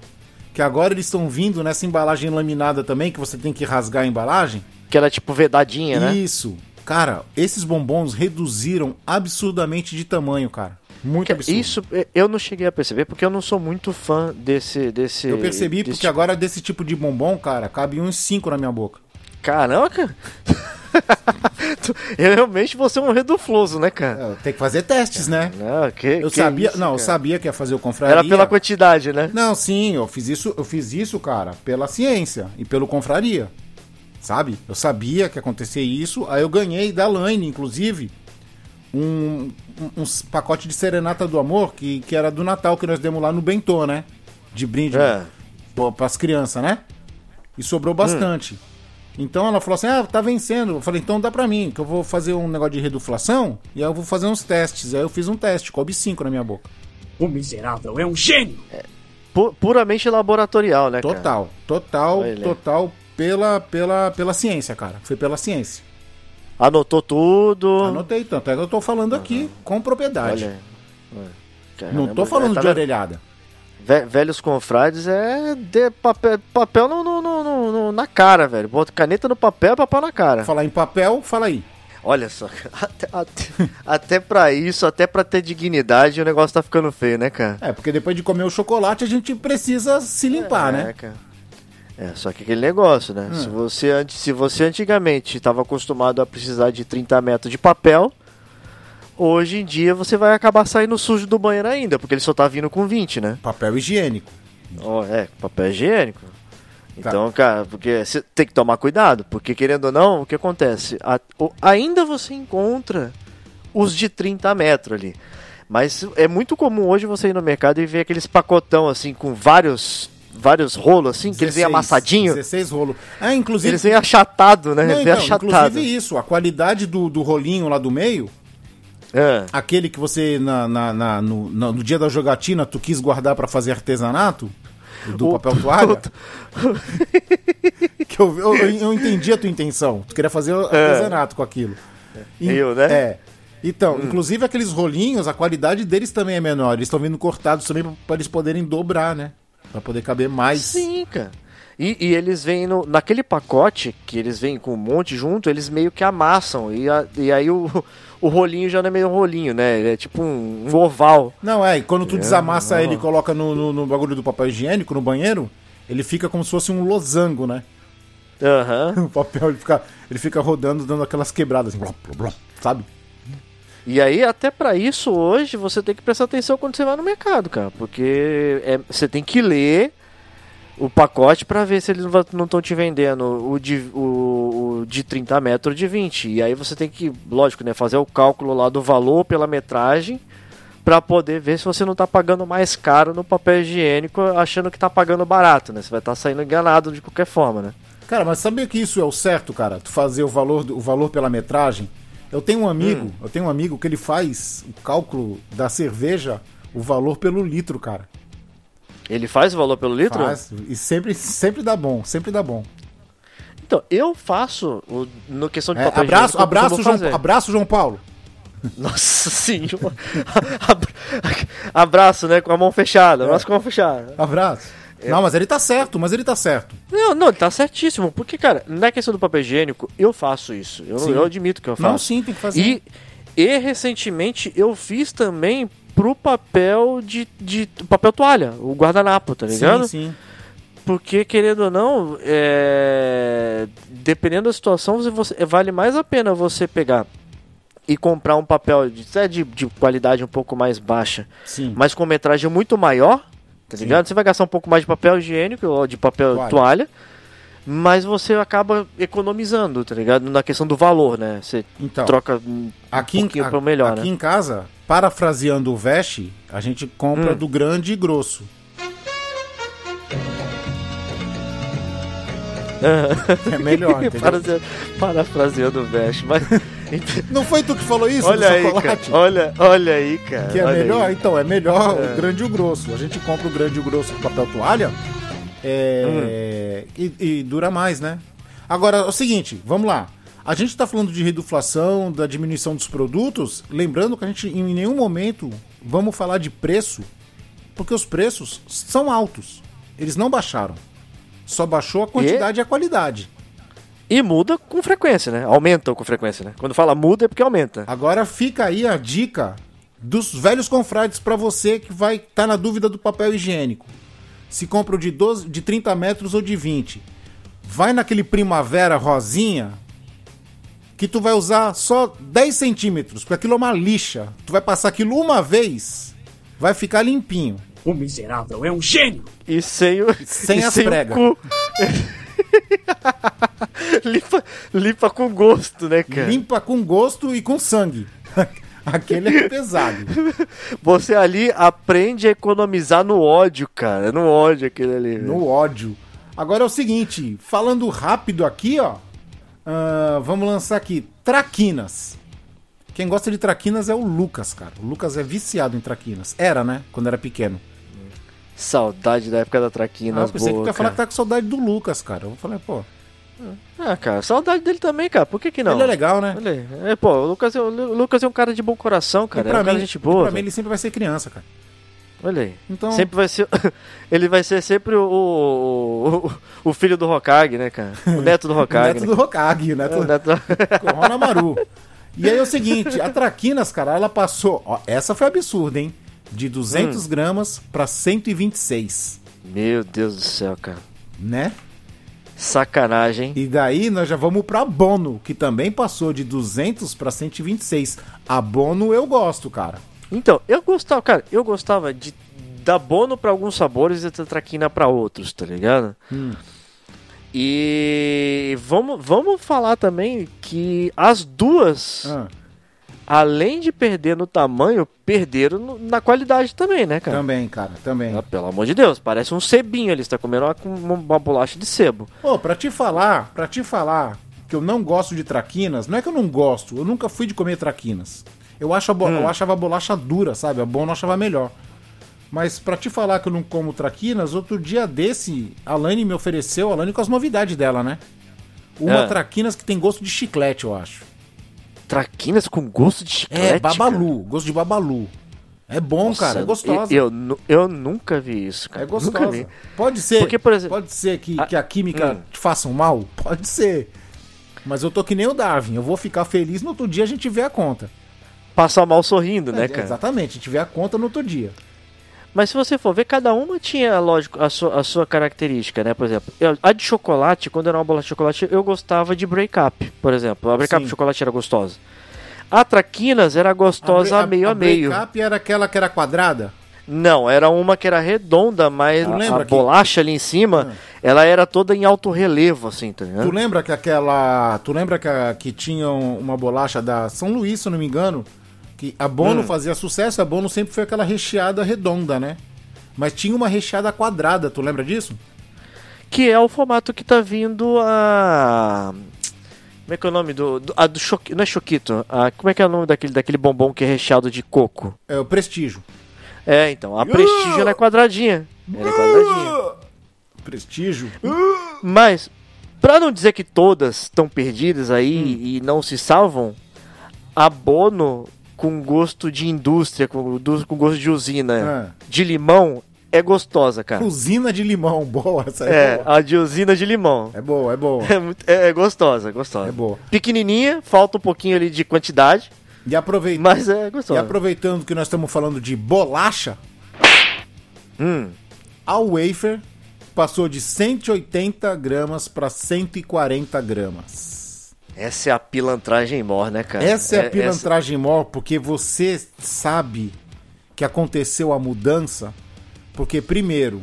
Que agora eles estão vindo nessa embalagem laminada também, que você tem que rasgar a embalagem. Que era tipo vedadinha, né? Isso. Cara, esses bombons reduziram absurdamente de tamanho, cara. Muito absurdo. Isso é, eu não cheguei a perceber porque eu não sou muito fã desse. desse Eu percebi desse porque agora desse tipo de bombom, cara, cabe uns 5 na minha boca. Caramba, cara. [LAUGHS] Tu- [LAUGHS] eu realmente vou ser um redufloso, né, cara? É, tem que fazer testes, né? Não, que, Eu que sabia, isso, não, eu sabia que ia fazer o confraria. Era pela quantidade, né? Não, sim, eu fiz isso, eu fiz isso, cara, pela ciência e pelo confraria. Sabe? Eu sabia que ia acontecer isso, aí eu ganhei da Laine, inclusive, um, um, uns pacote de serenata do amor que, que era do Natal que nós demos lá no Bentô, né? De brinde É. pô, pras crianças, né? E sobrou bastante. Então ela falou assim: ah, tá vencendo. Eu falei, então dá pra mim, que eu vou fazer um negócio de reduflação e aí eu vou fazer uns testes. Aí eu fiz um teste, coube 5 na minha boca. O miserável é um gênio! Pu- puramente laboratorial, né, cara? Total, total, Olha. total pela, pela, pela ciência, cara. Foi pela ciência. Anotou tudo. Anotei tanto, é que eu tô falando aqui com propriedade. Olha. Olha. Não tô falando tá de orelhada. Ve- Velhos confrades é de papel, papel no, no- no- no- no- na cara, velho. Bota caneta no papel, papel na cara. Falar em papel, fala aí. Olha só, [LAUGHS] até, até, até pra isso, até pra ter dignidade, o negócio tá ficando feio, né, cara? É, porque depois de comer o chocolate a gente precisa se limpar, é, né? cara. É, só que aquele negócio, né? Se, você, se você antigamente estava acostumado a precisar de 30 metros de papel, hoje em dia você vai acabar saindo sujo do banheiro ainda, porque ele só tá vindo com 20, né? Papel higiênico. Ó, é, papel higiênico. Tá. Então, cara, porque você tem que tomar cuidado, porque querendo ou não, o que acontece? A- o- ainda você encontra os de 30 metros ali. Mas é muito comum hoje você ir no mercado e ver aqueles pacotão assim, com vários vários rolos assim, que eles vêm 16, amassadinho. 16 rolos. É, inclusive. Eles vêm achatado, né? Não, vem então, achatado. inclusive isso, a qualidade do, do rolinho lá do meio, É. aquele que você na, na- na- no, no dia da jogatina tu quis guardar pra fazer artesanato, do O- papel toalha. [LAUGHS] que eu, eu, eu entendi a tua intenção. Tu queria fazer artesanato com aquilo. E- Eu, né? É. Então, Hum. inclusive aqueles rolinhos, a qualidade deles também é menor. Eles estão vindo cortados também para eles poderem dobrar, né? Pra poder caber mais. Sim, cara. E, e eles vêm no, naquele pacote que eles vêm com um monte junto, eles meio que amassam. E, a- e aí o, o rolinho já não é meio rolinho, né? Ele é tipo um, um oval. Não, é, e quando tu É, desamassa não. ele e coloca no, no, no bagulho do papel higiênico, no banheiro, ele fica como se fosse um losango, né? Aham. [LAUGHS] O papel ele fica, ele fica rodando, dando aquelas quebradas, assim, blá, blá, blá, sabe? E aí, até pra isso, hoje, você tem que prestar atenção quando você vai no mercado, cara. Porque é- você tem que ler o pacote pra ver se eles não estão te vendendo o de, o, o de 30 metros de 20. E aí você tem que, lógico, né, fazer o cálculo lá do valor pela metragem pra poder ver se você não tá pagando mais caro no papel higiênico achando que tá pagando barato, né? Você vai estar saindo enganado de qualquer forma, né? Cara, mas sabia que isso é o certo, cara? Tu fazer o valor, do- o valor pela metragem? Eu tenho um amigo, Hum. eu tenho um amigo que ele faz o cálculo da cerveja, o valor pelo litro, cara. Ele faz o valor pelo litro? Faz, e sempre, sempre dá bom, sempre dá bom. Então, eu faço o, no questão de É, papel abraço, higiênico, abraço, João, fazer. abraço, João Paulo. Nossa [LAUGHS] senhora. Abra- Abraço, né? Com a mão fechada. Abraço com a mão fechada. Abraço. É. Não, mas ele tá certo, mas ele tá certo. Não, não, tá certíssimo. Porque, cara, na questão do papel higiênico, eu faço isso. Eu, Sim. eu admito que eu faço. Não, sim, tem que fazer. E, e recentemente eu fiz também pro papel de, de papel toalha, o guardanapo, tá ligado? sim, sim. Porque, querendo ou não, é... dependendo da situação, você, vale mais a pena você pegar e comprar um papel de, de, de qualidade um pouco mais baixa, Sim. mas com metragem muito maior, tá Sim. ligado? Você vai gastar um pouco mais de papel higiênico ou de papel Toalha. toalha. mas você acaba economizando, tá ligado? Na questão do valor, né? Você Então, troca um aqui, em, pouquinho a- pro melhor, aqui né? em casa, parafraseando o Veste, a gente compra Hum. do grande e grosso. É melhor, [LAUGHS] entendeu? Parafrase- Parafraseando o Vest, mas. [LAUGHS] Não foi tu que falou isso olha aí, chocolate? cara. Olha, olha aí, cara. Que é melhor? aí. Então, é melhor É. o grande e o grosso. A gente compra o grande e o grosso com papel toalha é, Hum. e, e dura mais, né? Agora, é o seguinte, vamos lá. A gente tá falando de reduflação, da diminuição dos produtos, lembrando que a gente em nenhum momento vamos falar de preço, porque os preços são altos. Eles não baixaram. Só baixou a quantidade e a qualidade. E muda com frequência, né? Aumenta com frequência, né? Quando fala muda é porque aumenta. Agora fica aí a dica dos velhos confrades pra você que vai estar na dúvida do papel higiênico. Se compra o de, 12, de 30 metros ou de 20. Vai naquele primavera rosinha que tu vai usar só 10 centímetros, porque aquilo é uma lixa. Tu vai passar aquilo uma vez, vai ficar limpinho. O miserável é um gênio! E sem o. Sem e as o prega. cu. [LAUGHS] limpa, limpa com gosto, né, cara? Limpa com gosto e com sangue. [LAUGHS] Aquele é pesado. Você ali aprende a economizar no ódio, cara. No ódio aquele ali. No ódio. Agora é o seguinte, falando rápido aqui, ó. Ah, vamos lançar aqui Traquinas. Quem gosta de Traquinas é o Lucas, cara. O Lucas é viciado em Traquinas. Era, né? Quando era pequeno. Saudade da época da Ah, Traquinas eu pensei que tu boa, ia falar que cara. tá com saudade do Lucas, cara. Eu falei, pô, Ah, cara, saudade dele também, cara. Por que que não? ele é legal, né? Olha aí. É, pô, o Lucas, é, o Lucas é um cara de bom coração, E cara. É pra um cara mim, de gente e boa. pra mim ele sempre vai ser criança, cara. Olha aí. Então, Sempre vai ser. [LAUGHS] ele vai ser sempre o, o, o- o filho do Hokage, né, cara? O [LAUGHS] neto do o Hokage. neto né? do Hokage, o neto, É, o neto... [LAUGHS] o Ronamaru. E aí é o seguinte, a Traquinas, cara, ela passou... Ó, essa foi absurda, hein? De 200 Hum. gramas pra 126, Meu Deus do céu, cara. né? Sacanagem? E daí nós já vamos pra Bono, que também passou de 200 pra 126. A Bono eu gosto, cara. Então, eu gostava, cara, eu gostava de dar bono pra alguns sabores e tetraquina pra outros, tá ligado? Hum. E vamos, vamos falar também que as duas, Ah, além de perder no tamanho, perderam no- na qualidade também, né, cara? também, cara, também. Ah, pelo amor de Deus, parece um cebinho ali, você tá comendo uma, uma bolacha de sebo. Ô, pra te falar, pra te falar que eu não gosto de traquinas, não é que eu não gosto, eu nunca fui de comer traquinas. Eu, acho a bo- Hum. eu achava a bolacha dura, sabe? A Bono eu achava melhor. Mas pra te falar que eu não como traquinas, outro dia desse, a Lani me ofereceu, a Lani com as novidades dela, né? Uma Ah. traquinas que tem gosto de chiclete, eu acho. Traquinas com gosto de chiclete. É, babalu, gosto de babalu. É bom, Nossa, cara, é gostosa. Eu, eu, eu nunca vi isso, cara. É Nunca gostosa. vi. Pode ser. Porque, por exemplo- pode ser que, Ah, que a química hum. te faça um mal? Pode ser. Mas eu tô que nem o Darwin. Eu vou ficar feliz no outro dia a gente vê a conta. Passar mal sorrindo, né, É, cara? Exatamente, a gente vê a conta no outro dia. Mas se você for ver, cada uma tinha, lógico, a sua, a sua característica, né? Por exemplo, a de chocolate, quando era uma bolacha de chocolate, eu gostava de break up, por exemplo. A break up de chocolate era gostosa. A Traquinas era gostosa a, meio a, meio. break-up era aquela que era quadrada? Não, era uma que era redonda, mas Tu a, lembra a que- bolacha ali em cima, ela era toda em alto relevo, assim, tá Tu ligado? lembra que aquela. Tu lembra que, a- que tinha uma bolacha da São Luís, se eu não me engano? Que a Bono Hum. fazia sucesso, a Bono sempre foi aquela recheada redonda, né? Mas tinha uma recheada quadrada, tu lembra disso? Que é o formato que tá vindo a. Como é que é o nome do. do, a do não é Choquito. A, como é que é o nome daquele, daquele bombom que é recheado de coco? É o prestígio. É, então. A Prestígio ela é quadradinha. Ela é quadradinha. Prestígio? Mas, pra não dizer que todas estão perdidas aí Hum. e não se salvam, a Bono com gosto de indústria, com, com gosto de usina, Ah. de limão, é gostosa, cara. Usina de limão, boa. Essa é, É, boa. a de usina de limão. É boa, é boa. [LAUGHS] É, muito- é- é gostosa, é gostosa. É boa. Pequenininha, falta um pouquinho ali de quantidade, E, aproveitando, mas é e gostosa. aproveitando que nós estamos falando de bolacha, Hum, a wafer passou de 180 gramas para 140 gramas. Essa é a pilantragem mor, né, cara? Essa é a essa- pilantragem maior, porque você sabe que aconteceu a mudança, porque primeiro,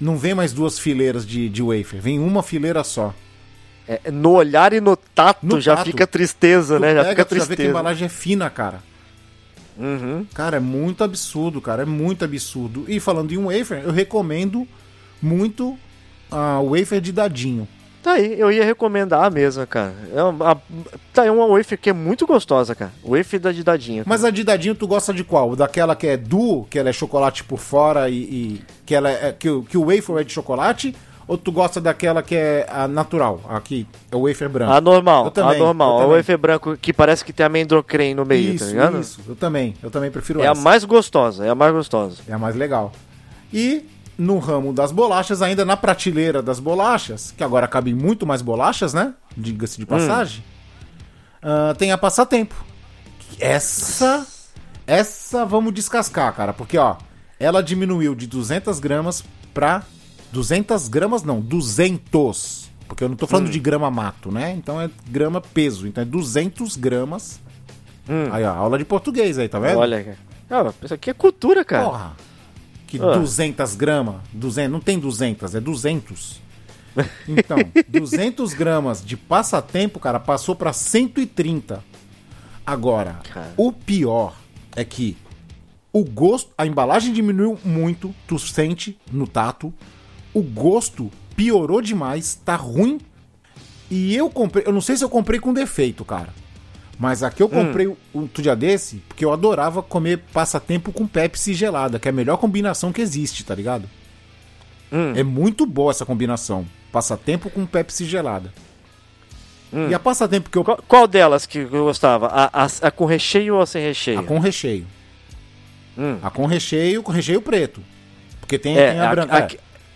não vem mais duas fileiras de, de wafer, vem uma fileira só. é, no olhar e no tato No já tato. fica tristeza, Tu né? Já pega, fica tu já vê que a tristeza. embalagem é fina, cara. Uhum. Cara, é muito absurdo, cara, é muito absurdo. E falando em wafer, eu recomendo muito a wafer de dadinho. Tá aí, eu ia recomendar a mesma, cara. É uma, a- tá aí uma wafer que é muito gostosa, cara. Wafer da de dadinho. Mas a de dadinho tu gosta de qual? Daquela que é duo, que ela é chocolate por fora e, e que ela é que, o- que o wafer é de chocolate? Ou tu gosta daquela que é a natural, aqui é o wafer branco? A normal, Eu também, a normal. A também. wafer branco que parece que tem amendrocrem no meio, isso, tá ligado? isso. Eu também, eu também prefiro É a essa. mais gostosa, é a mais gostosa. É a mais legal. E no ramo das bolachas, ainda na prateleira das bolachas, que agora cabem muito mais bolachas, né? Diga-se de passagem. ah, tem a passatempo. Essa. Essa vamos descascar, cara. Porque, ó, ela diminuiu de 200 gramas pra. 200 gramas não, 200. Porque eu não tô falando de grama mato, né? Então é grama peso. Então é 200 gramas. Aí, ó, aula de português aí, tá vendo? Olha, cara. Isso aqui é cultura, cara. Porra. Que Ah. 200 gramas, 200, não tem 200, é 200. [LAUGHS] Então, 200 gramas de passatempo, cara, passou pra 130. Agora, Cara. o pior é que o gosto, a embalagem diminuiu muito, tu sente no tato. O gosto piorou demais, tá ruim. E eu comprei, eu não sei se eu comprei com defeito, cara. Mas aqui eu comprei um outro dia desse, porque eu adorava comer passatempo com Pepsi gelada, que é a melhor combinação que existe, tá ligado? Hum. É muito boa essa combinação. Passatempo com Pepsi gelada. E a passatempo que eu. Qual, qual delas que eu gostava? A, a- a com recheio ou a sem recheio? A com recheio. Hum. A com recheio, com recheio preto. Porque tem, É, tem a a- branca. é.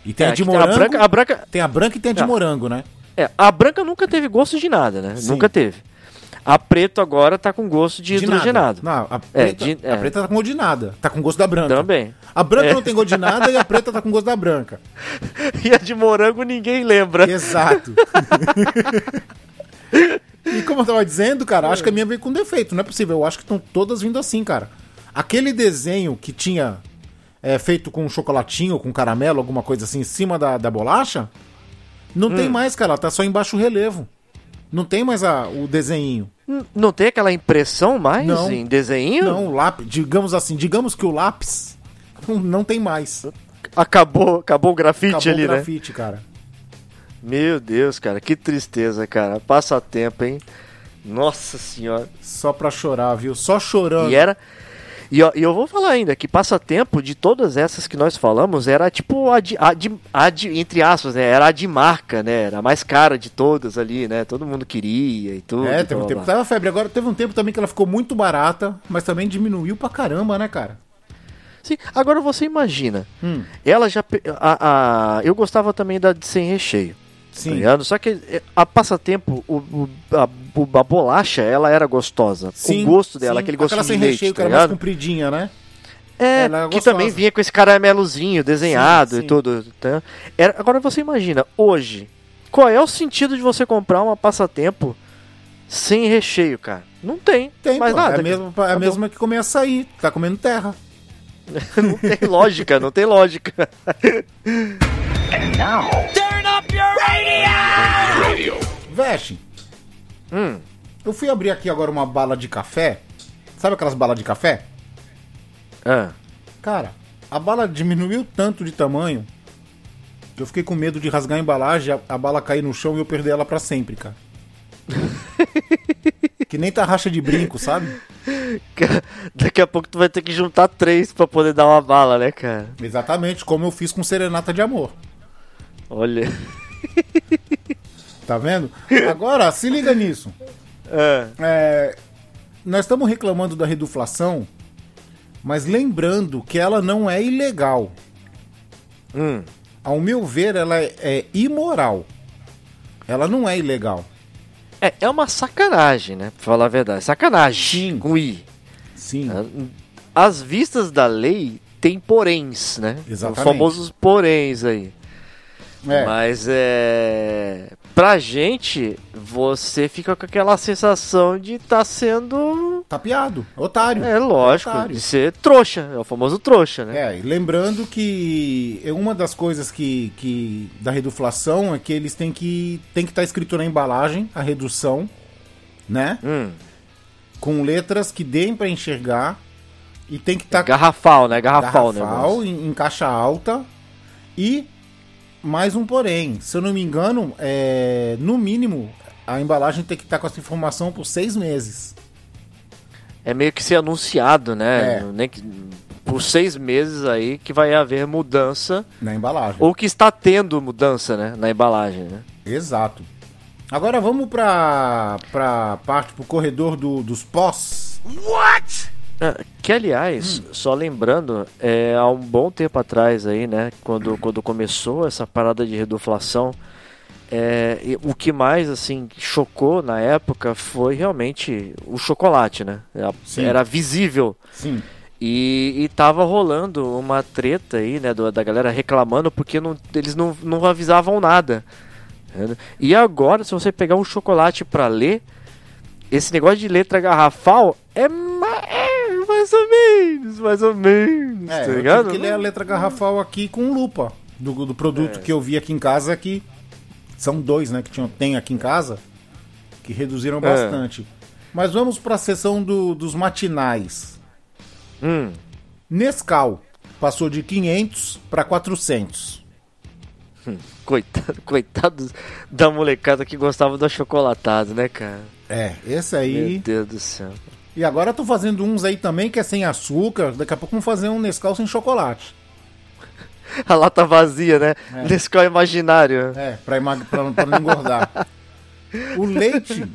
E tem É, a de morango. A branca, a branca, Tem a branca e tem a de morango, né? é, a branca nunca teve gosto de nada, né? Sim. Nunca teve. A preto agora tá com gosto de, hidrogenado. nada. Não, a É, preta, de- a é. preta tá com gosto de nada. Tá com gosto da branca. Também. A branca É. não tem gosto de nada e a preta tá com gosto da branca. [LAUGHS] E a de morango ninguém lembra. Exato. e como eu tava dizendo, cara, acho que a minha veio com defeito. Não é possível. Eu acho que estão todas vindo assim, cara. Aquele desenho que tinha é, feito com chocolatinho, com caramelo, alguma coisa assim, em cima da, da bolacha, não tem mais, cara. Ela tá só em baixo relevo. Não tem mais a, o desenho. Não tem aquela impressão mais Não. em desenho? Não, o lápis, digamos assim, digamos que o lápis [LAUGHS] não, tem mais. Acabou, acabou o grafite Acabou ali, o né? grafite, cara. Meu Deus, cara, que tristeza, cara. Passatempo, hein? Nossa senhora. Só pra chorar, viu? Só chorando. E era. E, ó, e eu vou falar ainda que passatempo de todas essas que nós falamos era tipo a de, a de, a de- entre aspas, né? Era a de marca, né? Era a mais cara de todas ali, né? Todo mundo queria e tudo. É, teve um tempo tava febre. Agora teve um tempo também que ela ficou muito barata, mas também diminuiu pra caramba, né, cara? Sim, agora você imagina. Hum, Ela já. A, a- eu gostava também da de sem recheio. Tá sim. ligado? Só que é, a passatempo, o, o- a, a bolacha, ela era gostosa. Sim, o gosto dela, sim. aquele gostinho Aquela sem de leite, recheio, que tá era mais compridinha, né? É, era que também vinha com esse caramelozinho desenhado Sim, e tudo. tá? Era- agora você imagina, hoje, qual é o sentido de você comprar uma passatempo sem recheio, cara? Não tem. Tem, mais pô, nada. É a mesma, é a Acabou. mesma que comer açaí. Tá comendo terra. [LAUGHS] não tem lógica, não tem lógica. Veste, Hum, eu fui abrir aqui agora uma bala de café. Sabe aquelas balas de café? ah, Cara, a bala diminuiu tanto de tamanho que eu fiquei com medo de rasgar a embalagem, a, a bala cair no chão e eu perder ela pra sempre, cara. [LAUGHS] que nem tarraxa de brinco, sabe? daqui a pouco tu vai ter que juntar três pra poder dar uma bala, né, cara? Exatamente, como eu fiz com Serenata de Amor. Olha. [LAUGHS] Tá vendo? Agora, se liga nisso. Ah, É, nós estamos reclamando da reduflação, mas lembrando que ela não é ilegal. hum, Ao meu ver, ela é, é imoral. Ela não é ilegal. É, é uma sacanagem, né? Pra falar a verdade. Sacanagem. Sim. Com I. Sim. As vistas da lei tem poréns, né? Exatamente. Os famosos poréns aí. É. Mas é. Pra gente, você fica com aquela sensação de estar sendo. Tapeado, otário. É lógico, Otário. de ser trouxa. É o famoso trouxa, né? É, e lembrando que é uma das coisas que, que da reduflação é que eles têm que tem que estar escrito na embalagem a redução, né? Hum, Com letras que deem pra enxergar e tem que estar garrafal, né? Garrafal, né? garrafal em, em caixa alta e mais um porém, se eu não me engano, é, no mínimo a embalagem tem que estar com essa informação por seis meses. É meio que ser anunciado, né? É. Nem que, por seis meses aí que vai haver mudança. Na embalagem. Ou que está tendo mudança, né? Na embalagem, né? Exato. Agora vamos pra, pra parte, pro corredor do- dos pós. Ah, Que aliás, só lembrando, é, há um bom tempo atrás aí, né, quando, quando começou essa parada de reduflação, é, o que mais assim chocou na época foi realmente o chocolate, né? Era, era visível Sim. e, e tava rolando uma treta aí, né, do- da galera reclamando porque não, eles não, não avisavam nada. E agora, se você pegar um chocolate pra ler, esse negócio de letra garrafal é, é mais ou menos, mais ou menos, É, tá eu ligado? tive que ler a letra garrafal aqui com lupa do, do produto É. que eu vi aqui em casa que são dois, né, que tinham, tem aqui em casa que reduziram É. bastante. Mas vamos para a sessão do- dos matinais. Hum, Nescau passou de 500 para 400. coitado, coitado da molecada que gostava do achocolatado, né, cara? É, esse Meu aí. Deus do céu. E agora eu tô fazendo uns aí também que é sem açúcar. Daqui a pouco vamos fazer um Nescau sem chocolate. A lata vazia, né? Nescau imaginário. É, pra, pra, pra não engordar. O leite,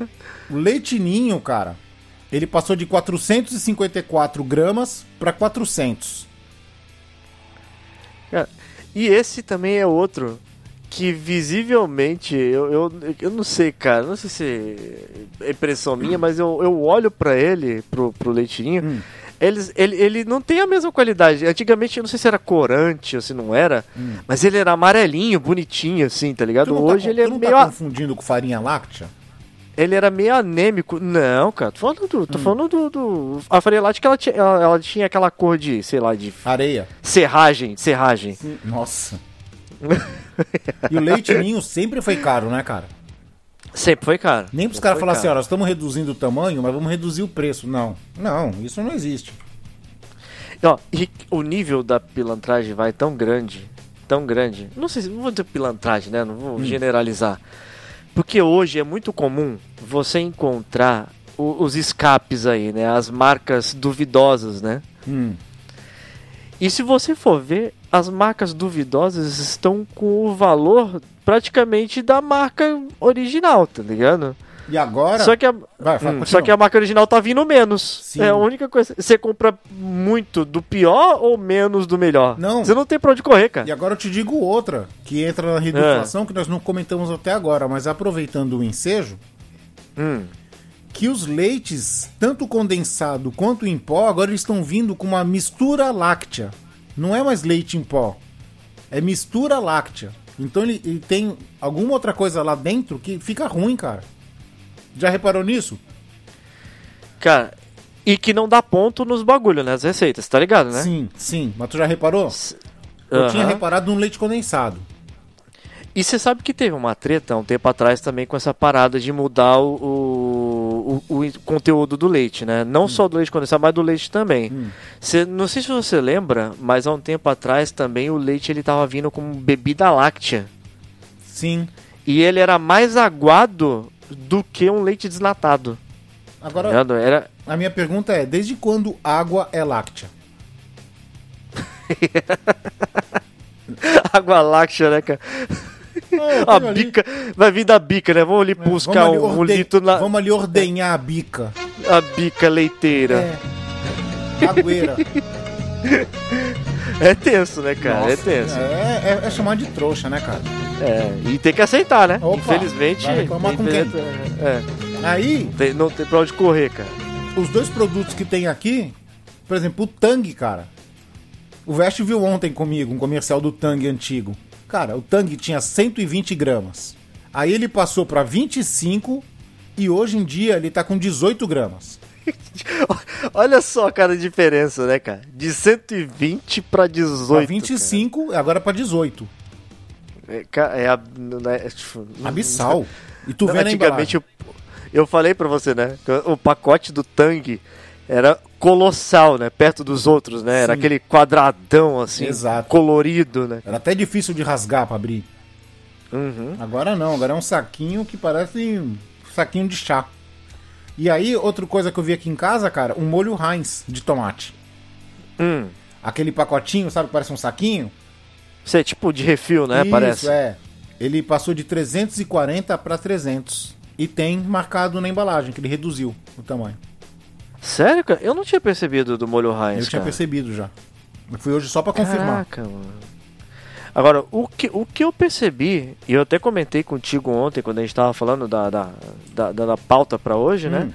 o leite ninho, cara, ele passou de 454 gramas para 400. Cara, e esse também é outro que visivelmente eu, eu, eu não sei, cara, não sei se é impressão minha, mas eu, eu olho pra ele, pro, pro leitinho, Hum. eles, ele, ele não tem a mesma qualidade. Antigamente eu não sei se era corante ou se não era, mas ele era amarelinho, bonitinho, assim, tá ligado? Hum. Não Hoje tá, ele é não meio. tá confundindo com farinha láctea? Ele era meio anêmico. Não, cara, tô falando do. Hum. Tô falando do. do- A farinha láctea ela tinha, ela, ela tinha aquela cor de, sei lá, de Areia. serragem, serragem. Nossa. E o leite ninho sempre foi caro, né, cara? Sempre foi caro. Nem pros caras foi falar assim, ó, nós estamos reduzindo o tamanho, mas vamos reduzir o preço. Não, não, isso não existe. Ó, e o nível da pilantragem vai tão grande, tão grande. Não sei, se- não vou dizer pilantragem, né? Não vou generalizar. Porque hoje é muito comum você encontrar o- os escapes aí, né? As marcas duvidosas, né? Hum. E se você for ver, as marcas duvidosas estão com o valor praticamente da marca original, tá ligado? E agora. Só que a, Vai, hum, só que a marca original tá vindo menos. Sim. É a única coisa. Você compra muito do pior ou menos do melhor? Não. Você não tem pra onde correr, cara. E agora eu te digo outra, que entra na de É. que nós não comentamos até agora, mas aproveitando o ensejo, Hum. que os leites, tanto condensado quanto em pó, agora eles estão vindo com uma mistura láctea. Não é mais leite em pó. É mistura láctea. Então ele, ele tem alguma outra coisa lá dentro que fica ruim, cara. Já reparou nisso? Cara, e que não dá ponto nos bagulho, né? As receitas, tá ligado, né? Sim, sim. Mas tu já reparou? Eu tinha reparado no leite condensado. E você sabe que teve uma treta um tempo atrás também com essa parada de mudar o, o, o- conteúdo do leite, né? Não só do leite condensado, mas do leite também. Cê- não sei se você lembra, mas há um tempo atrás também o leite ele tava vindo como bebida láctea. Sim. E ele era mais aguado do que um leite desnatado. Agora? Era, a minha pergunta é: desde quando água é láctea? [LAUGHS] água láctea, né, cara? [LAUGHS] A bica, vai vir da bica, né? Vamos ali buscar ali um, um orde- litro na Vamos ali ordenhar a bica. a bica leiteira. É. [LAUGHS] É, tenso, né, cara? Nossa, é tenso. É, é, é chamar de trouxa, né, cara? É, e tem que aceitar, né? Opa, Infelizmente. vai reclamar com infelizmente, É, Aí, tem- não tem pra onde correr, cara. os dois produtos que tem aqui, por exemplo, o Tang, cara. O Veste viu ontem comigo um comercial do Tang antigo. Cara, o Tang tinha 120 gramas. Aí ele passou pra 25 e hoje em dia ele tá com 18 gramas. [LAUGHS] Olha só, cara, a diferença, né, cara? De 120 pra 18. Pra 25 e agora pra 18. cara. É, é, ab- não é, tipo, Abissal. E tu [LAUGHS] Não, vê antigamente eu, eu falei pra você, né? O pacote do Tang era colossal, né? Perto dos outros, né? Era Sim. aquele quadradão assim, Exato. colorido, né? Era até difícil de rasgar pra abrir. Uhum. Agora não, agora é um saquinho que parece um saquinho de chá. E aí, outra coisa que eu vi aqui em casa, cara, um molho Heinz de tomate. Hum. Aquele pacotinho, sabe, que parece um saquinho? Isso é tipo de refil, né? Isso, Parece. é. Ele passou de 340 para 300. E tem marcado na embalagem, que ele reduziu o tamanho. Sério, cara? Eu não tinha percebido do molho Heinz, eu tinha cara. percebido já. Eu fui hoje só pra confirmar. Caraca, mano. Agora, o que, o que eu percebi, e eu até comentei contigo ontem, quando a gente tava falando da, da, da, da- pauta pra hoje, né? Hum.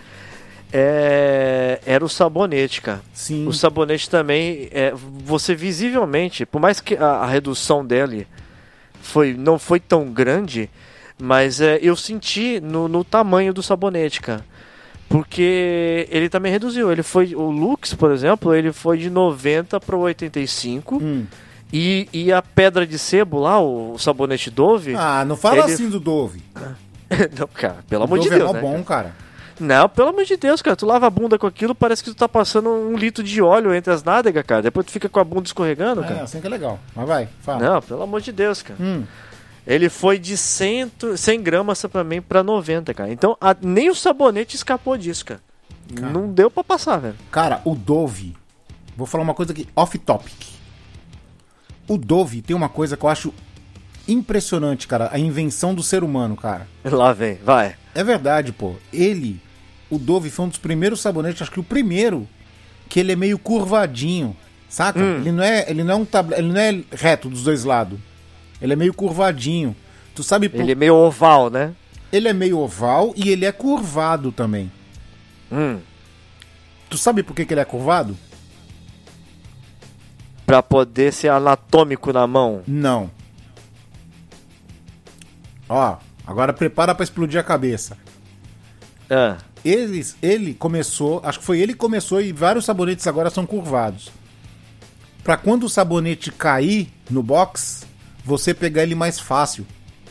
É, era o sabonete, cara. Sim. O sabonete também, é, você visivelmente, por mais que a, a redução dele foi, não foi tão grande, mas é, eu senti no, no tamanho do sabonete, cara. Porque ele também reduziu. Ele foi. O Lux, por exemplo, ele foi de 90 para 85. Hum. E, e a pedra de sebo lá, o, sabonete Dove. Ah, não fala Ele- assim do Dove. [LAUGHS] não, cara, pelo O amor de Dove Deus. é né, bom, cara? cara. Não, pelo amor de Deus, cara. Tu lava a bunda com aquilo, parece que tu tá passando um litro de óleo entre as nádegas, cara. Depois tu fica com a bunda escorregando, É, cara. assim que é legal. Mas vai, fala. Não, pelo amor de Deus, cara. Hum. Ele foi de 100, 100 gramas pra mim pra 90, cara. Então a- nem o sabonete escapou disso, cara. Cara. Não deu pra passar, velho. Cara, o Dove. Vou falar uma coisa aqui, off topic. O Dove tem uma coisa que eu acho impressionante, cara. A invenção do ser humano, cara. Lá vem, vai. É verdade, pô. Ele, o Dove, foi um dos primeiros sabonetes, acho que o primeiro, que ele é meio curvadinho. Saca? Hum. Ele não é, ele não é um tabla, ele não é reto dos dois lados. Ele é meio curvadinho. Tu sabe por... Ele é meio oval, né? ele é meio oval e ele é curvado também. Hum. Tu sabe por que, que ele é curvado? Pra poder ser anatômico na mão. Não. Ó, agora prepara pra explodir a cabeça. Ah, Eles, ele começou, acho que foi ele que começou e vários sabonetes agora são curvados. Pra quando o sabonete cair no box, você pegar ele mais fácil.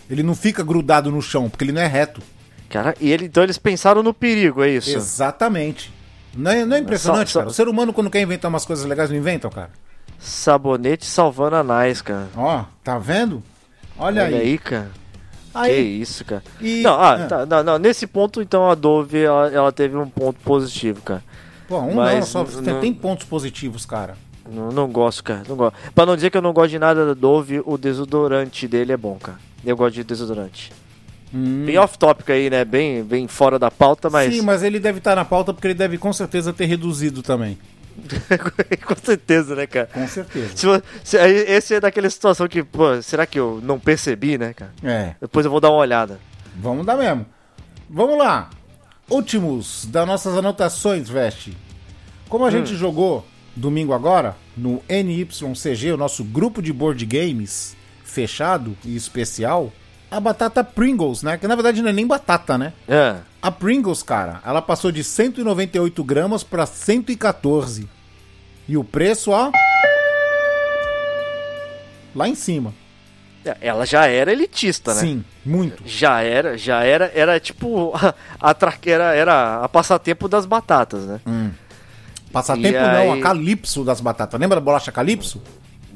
Ele não fica grudado no chão, porque ele não é reto. cara, e ele, então eles pensaram no perigo, é isso? Exatamente. Não é, não é impressionante, só- cara? O ser humano, quando quer inventar umas coisas legais, não inventam, cara? Sabonete salvando anais, cara. Ó, tá vendo? Olha, Olha aí. aí, cara. Que Aí, isso, cara. E- Não, ah, ah. tá, não, não, nesse ponto, então, a Dove, ela, ela teve um ponto positivo, cara. Pô, um Mas não, só não- tem pontos positivos, cara. Não, não gosto, cara. Não gosto. Pra não dizer que eu não gosto de nada da Dove, o desodorante dele é bom, cara. Eu gosto de desodorante. Bem off-topic aí, né? Bem, bem fora da pauta, mas. Sim, mas ele deve estar na pauta porque ele deve com certeza ter reduzido também. [LAUGHS] Com certeza, né, cara? Com certeza. Se, se- esse é daquela situação que, pô, será que eu não percebi, né, cara? É, Depois eu vou dar uma olhada. vamos dar mesmo. Vamos lá. Últimos das nossas anotações, Veste. Como a Hum. gente jogou domingo agora, no NYCG, o nosso grupo de board games fechado e especial, a batata Pringles, né? Que na verdade não é nem batata, né? É. A Pringles, cara, ela passou de 198 gramas para 114. E o preço, ó. Lá em cima. Ela já era elitista, né? Sim, muito. Já era, já era, era tipo a, [LAUGHS] a tra- era, era a passatempo das batatas, né? Passatempo E não, aí- a Calypso das batatas. Lembra da bolacha Calypso?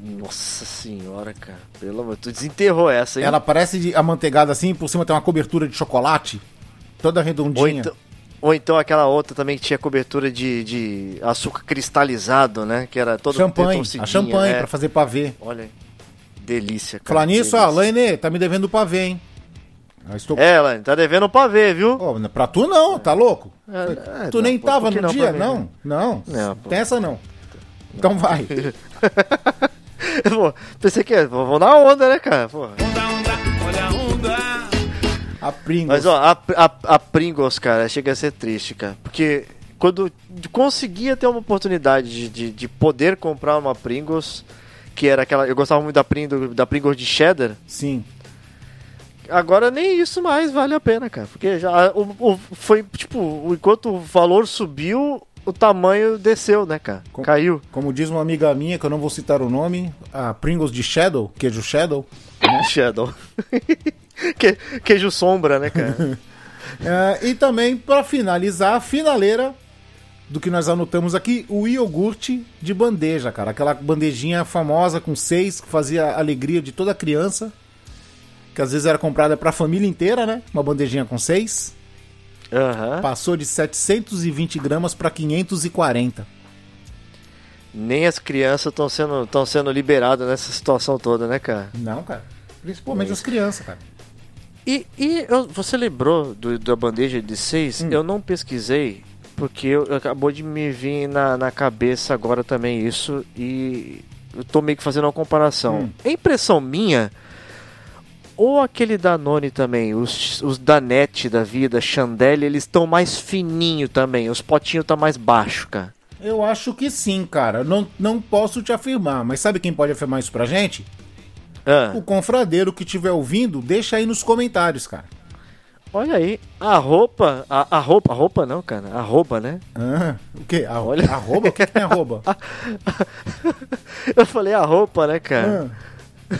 Nossa senhora, cara. Pelo amor, tu desenterrou essa, hein? Ela parece de amanteigada assim, por cima tem uma cobertura de chocolate, toda Ou redondinha. então, ou então aquela outra também que tinha cobertura de, de açúcar cristalizado, né? Que era todo champanhe, a champanhe é. pra fazer pavê. Olha, delícia, cara. Falar nisso, delícia. Lene, tá me devendo pavê, hein? Estou... É, Lane, tá devendo pra ver, viu? Pô, pra tu não, tá louco? É, tu não, nem pô, tava no não dia? mim, Não, né? não, Não, pô. tem essa não. Então vai. [LAUGHS] Pô, pensei que vou na onda, né, cara? Porra. A Pringles. Mas ó, a, a, a Pringles, cara, chega a ser triste, cara. Porque quando conseguia ter uma oportunidade de, de, de poder comprar uma Pringles, que era aquela. Eu gostava muito da Pringles, da Pringles de cheddar. Sim. Agora nem isso mais vale a pena, cara. Porque já o, o- foi, tipo, enquanto o valor subiu, o tamanho desceu, né, cara? Com- Caiu. Como diz uma amiga minha, que eu não vou citar o nome, a Pringles de Shadow, queijo Shadow. [LAUGHS] Shadow. [LAUGHS] que, queijo sombra, né, cara? [LAUGHS] É, e também, para finalizar, a finaleira do que nós anotamos aqui, o iogurte de bandeja, cara. Aquela bandejinha famosa com seis, que fazia a alegria de toda criança. Que às vezes era comprada pra família inteira, né? Uma bandejinha com seis. Aham. Passou de 720 gramas para 540. Nem as crianças estão sendo, tão sendo liberadas nessa situação toda, né, cara? Não, cara. Principalmente as crianças, cara. E, e eu- você lembrou do- da bandeja de seis? Eu não pesquisei, porque eu, acabou de me vir na, na cabeça agora também isso, e eu tô meio que fazendo uma comparação. É impressão minha, ou aquele Danone também, os, os Danette da vida, Chandelle, eles estão mais fininho também, os potinhos tá mais baixo, cara. Eu acho que sim, cara. Não, não posso te afirmar, mas sabe quem pode afirmar isso pra gente? Ah, O confradeiro que estiver ouvindo, deixa aí nos comentários, cara. olha aí, a roupa, a, a roupa, a roupa não, cara, a roupa, né? Ah, o quê? A, Olha. Arroba? O que, que tem arroba? [LAUGHS] Eu falei a roupa, né, cara? Ah.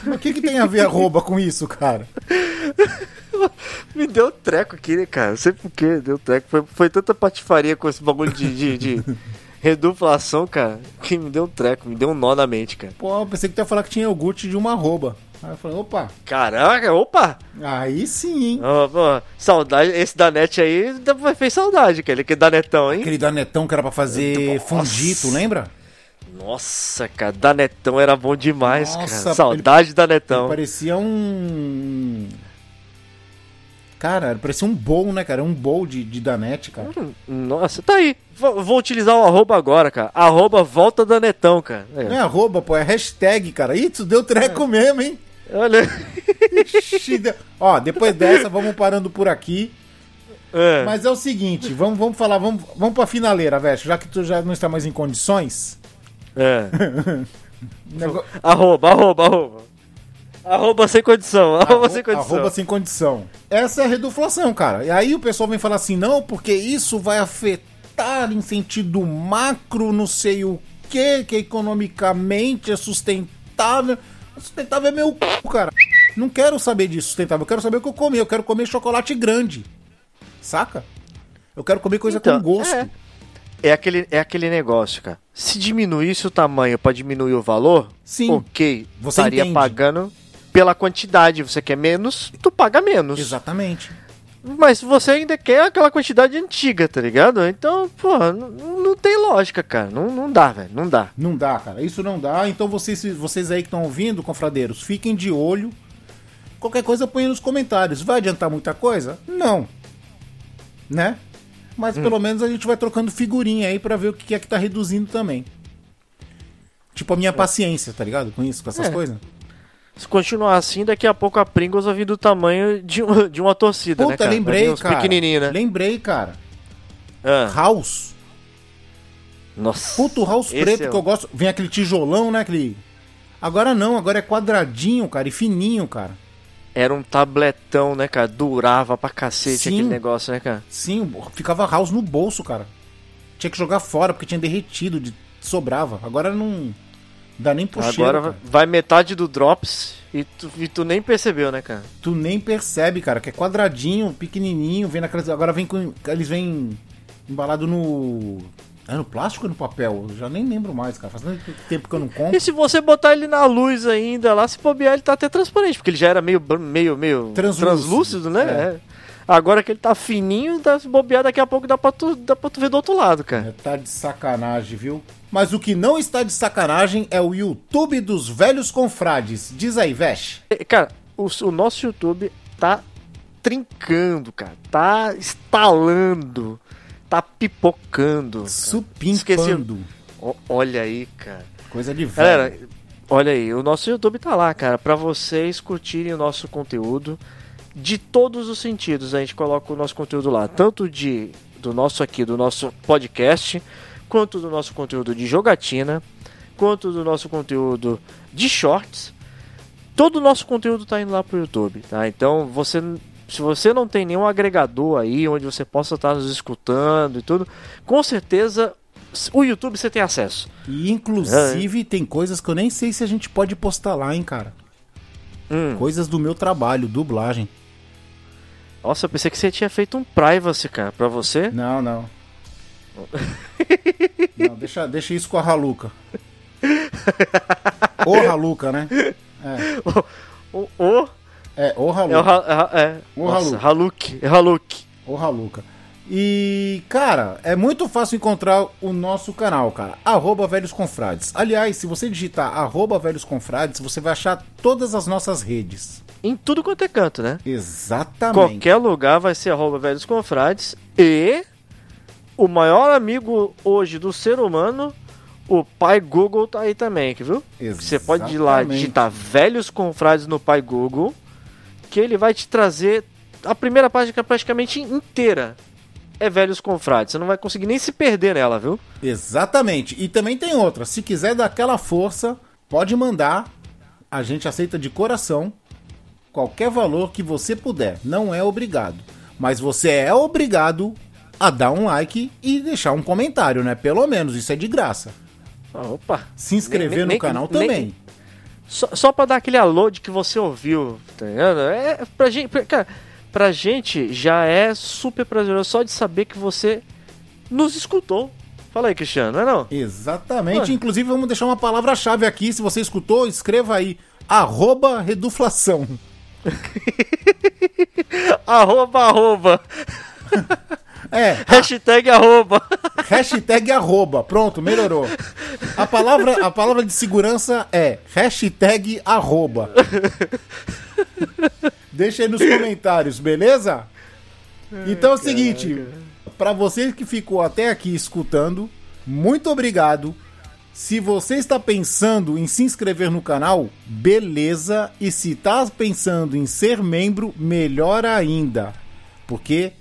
Mas O que, que tem a ver arroba com isso, cara? [LAUGHS] Me deu treco aqui, né, cara? Não sei porquê, deu treco. Foi, foi tanta patifaria com esse bagulho de, de, de [LAUGHS] reduplação, cara, que me deu um treco, me deu um nó na mente, cara. Pô, eu pensei que tu ia falar que tinha iogurte de uma arroba. Aí eu falei, opa, Caraca, opa! aí sim, hein? Pô, saudade, esse da net aí fez saudade, cara. Aquele danetão, hein? Aquele danetão que era pra fazer Nossa. fundi, tu lembra? Nossa, cara, danetão era bom demais, Nossa, cara. Saudade da danetão. Parecia um... Cara, parecia um bowl, né, cara? Um bowl de, de danete, cara. Nossa, tá aí. Vou, vou utilizar o arroba agora, cara. Arroba volta danetão, cara. É. Não é arroba, pô, é hashtag, cara. Ih, tu deu treco mesmo, hein? Olha. Ixi, deu- Ó, depois dessa, vamos parando por aqui. É. Mas é o seguinte, vamos, vamos falar, vamos, vamos pra finaleira, velho. Já que tu já não está mais em condições. É. [LAUGHS] nego- Arroba, arroba, arroba. Arroba sem condição, arroba sem condição. Arroba sem condição. Essa é a reduflação, cara. E aí o pessoal vem falar assim, não, porque isso vai afetar em sentido macro, não sei o que, que economicamente é sustentável. Sustentável é meu c, cara. Não quero saber disso sustentável, eu quero saber o que eu comer. Eu quero comer chocolate grande. Saca? Eu quero comer coisa Então, com gosto. é. É aquele, é aquele negócio, cara. Se diminuísse o tamanho pra diminuir o valor, Sim. ok. Você estaria entende. pagando pela quantidade. Você quer menos, tu paga menos. Exatamente. Mas você ainda quer aquela quantidade antiga, tá ligado? Então, pô, não, não tem lógica, cara. Não, não dá, velho. Não dá. Não dá, cara. Isso não dá. Então vocês, vocês aí que estão ouvindo, confradeiros, fiquem de olho. Qualquer coisa põe nos comentários. Vai adiantar muita coisa? Não. Né? Mas pelo menos a gente vai trocando figurinha aí pra ver o que é que tá reduzindo também. Tipo a minha paciência, tá ligado? Com isso, com essas É. coisas. Se continuar assim, daqui a pouco a Pringles vai vir do tamanho de, um- de uma torcida, né, Puta, cara? Vai vir lembrei, cara. pequenininho, né? Lembrei, cara. Ah, House. nossa. Puto house Esse preto é que eu gosto. Vem aquele tijolão, né? Aquele. Agora não, agora é quadradinho, cara, e fininho, cara. Era um tabletão, né, cara? Durava pra cacete Sim. aquele negócio, né, cara? Sim, ficava house no bolso, cara. Tinha que jogar fora porque tinha derretido, de... sobrava. Agora não dá nem pro cheiro, Agora cara. vai metade do Drops e tu, e tu nem percebeu, né, cara? Tu nem percebe, cara, que é quadradinho, pequenininho, vem naquelas... Agora vem com... Eles vêm embalado no... É no plástico ou no papel? Eu já nem lembro mais, cara. Faz tanto tempo que eu não compro. E se você botar ele na luz ainda lá, se bobear, ele tá até transparente, porque ele já era meio, meio, meio Translúcido. translúcido, né? É. É. Agora que ele tá fininho, dá, se bobear, daqui a pouco dá pra, tu, dá pra tu ver do outro lado, cara. É, tá de sacanagem, viu? Mas o que não está de sacanagem é o YouTube dos velhos confrades. Diz aí, Vesh. E, Cara, o, o nosso YouTube tá trincando, cara. Tá estalando. Tá pipocando. Supimpando. O- olha aí, cara. Coisa de velho. Galera, olha aí, o nosso YouTube tá lá, cara, pra vocês curtirem o nosso conteúdo de todos os sentidos. A gente coloca o nosso conteúdo lá, tanto de do nosso aqui, do nosso podcast, quanto do nosso conteúdo de jogatina, quanto do nosso conteúdo de shorts. Todo o nosso conteúdo tá indo lá pro YouTube, tá? Então, você se você não tem nenhum agregador aí onde você possa estar nos escutando e tudo, com certeza o YouTube você tem acesso. E inclusive tem coisas que eu nem sei se a gente pode postar lá, hein, cara. Hum. Coisas do meu trabalho, dublagem. Nossa, eu pensei que você tinha feito um privacy, cara, pra você. Não, não. [LAUGHS] não, deixa, deixa isso com a Raluca. Ô Raluca, né? O, o, É, ô é o. Ra- é, é, O nossa, Haluk. Haluk. É Haluk. Ô Raluca. E, cara, é muito fácil encontrar o nosso canal, cara. Arroba Velhos Confrades. Aliás, se você digitar arroba Velhos Confrades, você vai achar todas as nossas redes. Em tudo quanto é canto, né? Exatamente. Qualquer lugar vai ser arroba velhos confrades. E o maior amigo hoje do ser humano, o pai Google tá aí também, viu? Você pode ir lá Exatamente. digitar velhos confrades no pai Google, que ele vai te trazer a primeira página praticamente inteira. É velhos confrades. Você não vai conseguir nem se perder nela, viu? Exatamente. E também tem outra. Se quiser dar aquela força, pode mandar. A gente aceita de coração qualquer valor que você puder. Não é obrigado. Mas você é obrigado a dar um like e deixar um comentário, né? Pelo menos, isso é de graça. Ah, opa. Se inscrever Nem- no nem- canal nem- também. Só, só pra dar aquele alô de que você ouviu, tá ligado? É, pra gente, pra, cara, pra gente já é super prazeroso só de saber que você nos escutou. Fala aí, Cristiano, não é não? Exatamente. Ué. Inclusive, vamos deixar uma palavra-chave aqui. Se você escutou, escreva aí. Arroba reduflação. [LAUGHS] Arroba, arroba. [LAUGHS] É, [LAUGHS] Hashtag arroba. [LAUGHS] Hashtag arroba. Pronto, melhorou. A palavra, a palavra de segurança é hashtag arroba. Deixa aí nos comentários, beleza? Então é o seguinte, pra você que ficou até aqui escutando, muito obrigado. Se você está pensando em se inscrever no canal, beleza. E se está pensando em ser membro, melhor ainda. Porque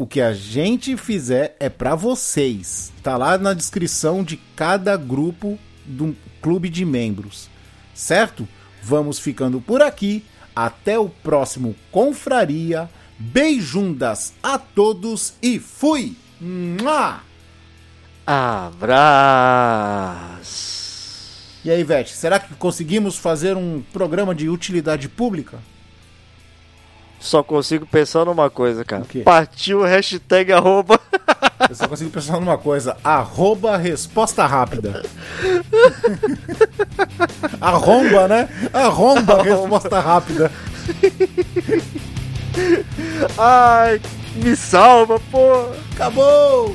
o que a gente fizer é pra vocês. Tá lá na descrição de cada grupo do clube de membros. Certo? Vamos ficando por aqui. Até o próximo Confraria. Beijundas a todos e fui! Mua! Abraço. E aí, Vete, será que conseguimos fazer um programa de utilidade pública? Só consigo pensar numa coisa, cara. Partiu hashtag arroba. Eu só consigo pensar numa coisa: arroba resposta rápida. Arromba, né? Arromba resposta rápida. Ai, me salva, pô. Acabou!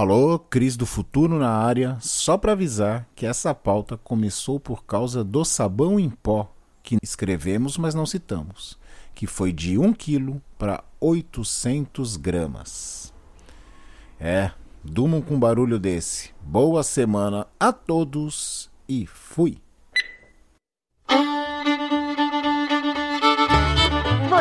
Alô, Cris do Futuro na área. Só para avisar que essa pauta começou por causa do sabão em pó que escrevemos, mas não citamos, que foi de 1 kg para 800 gramas. É, durmam com barulho desse. Boa semana a todos e fui!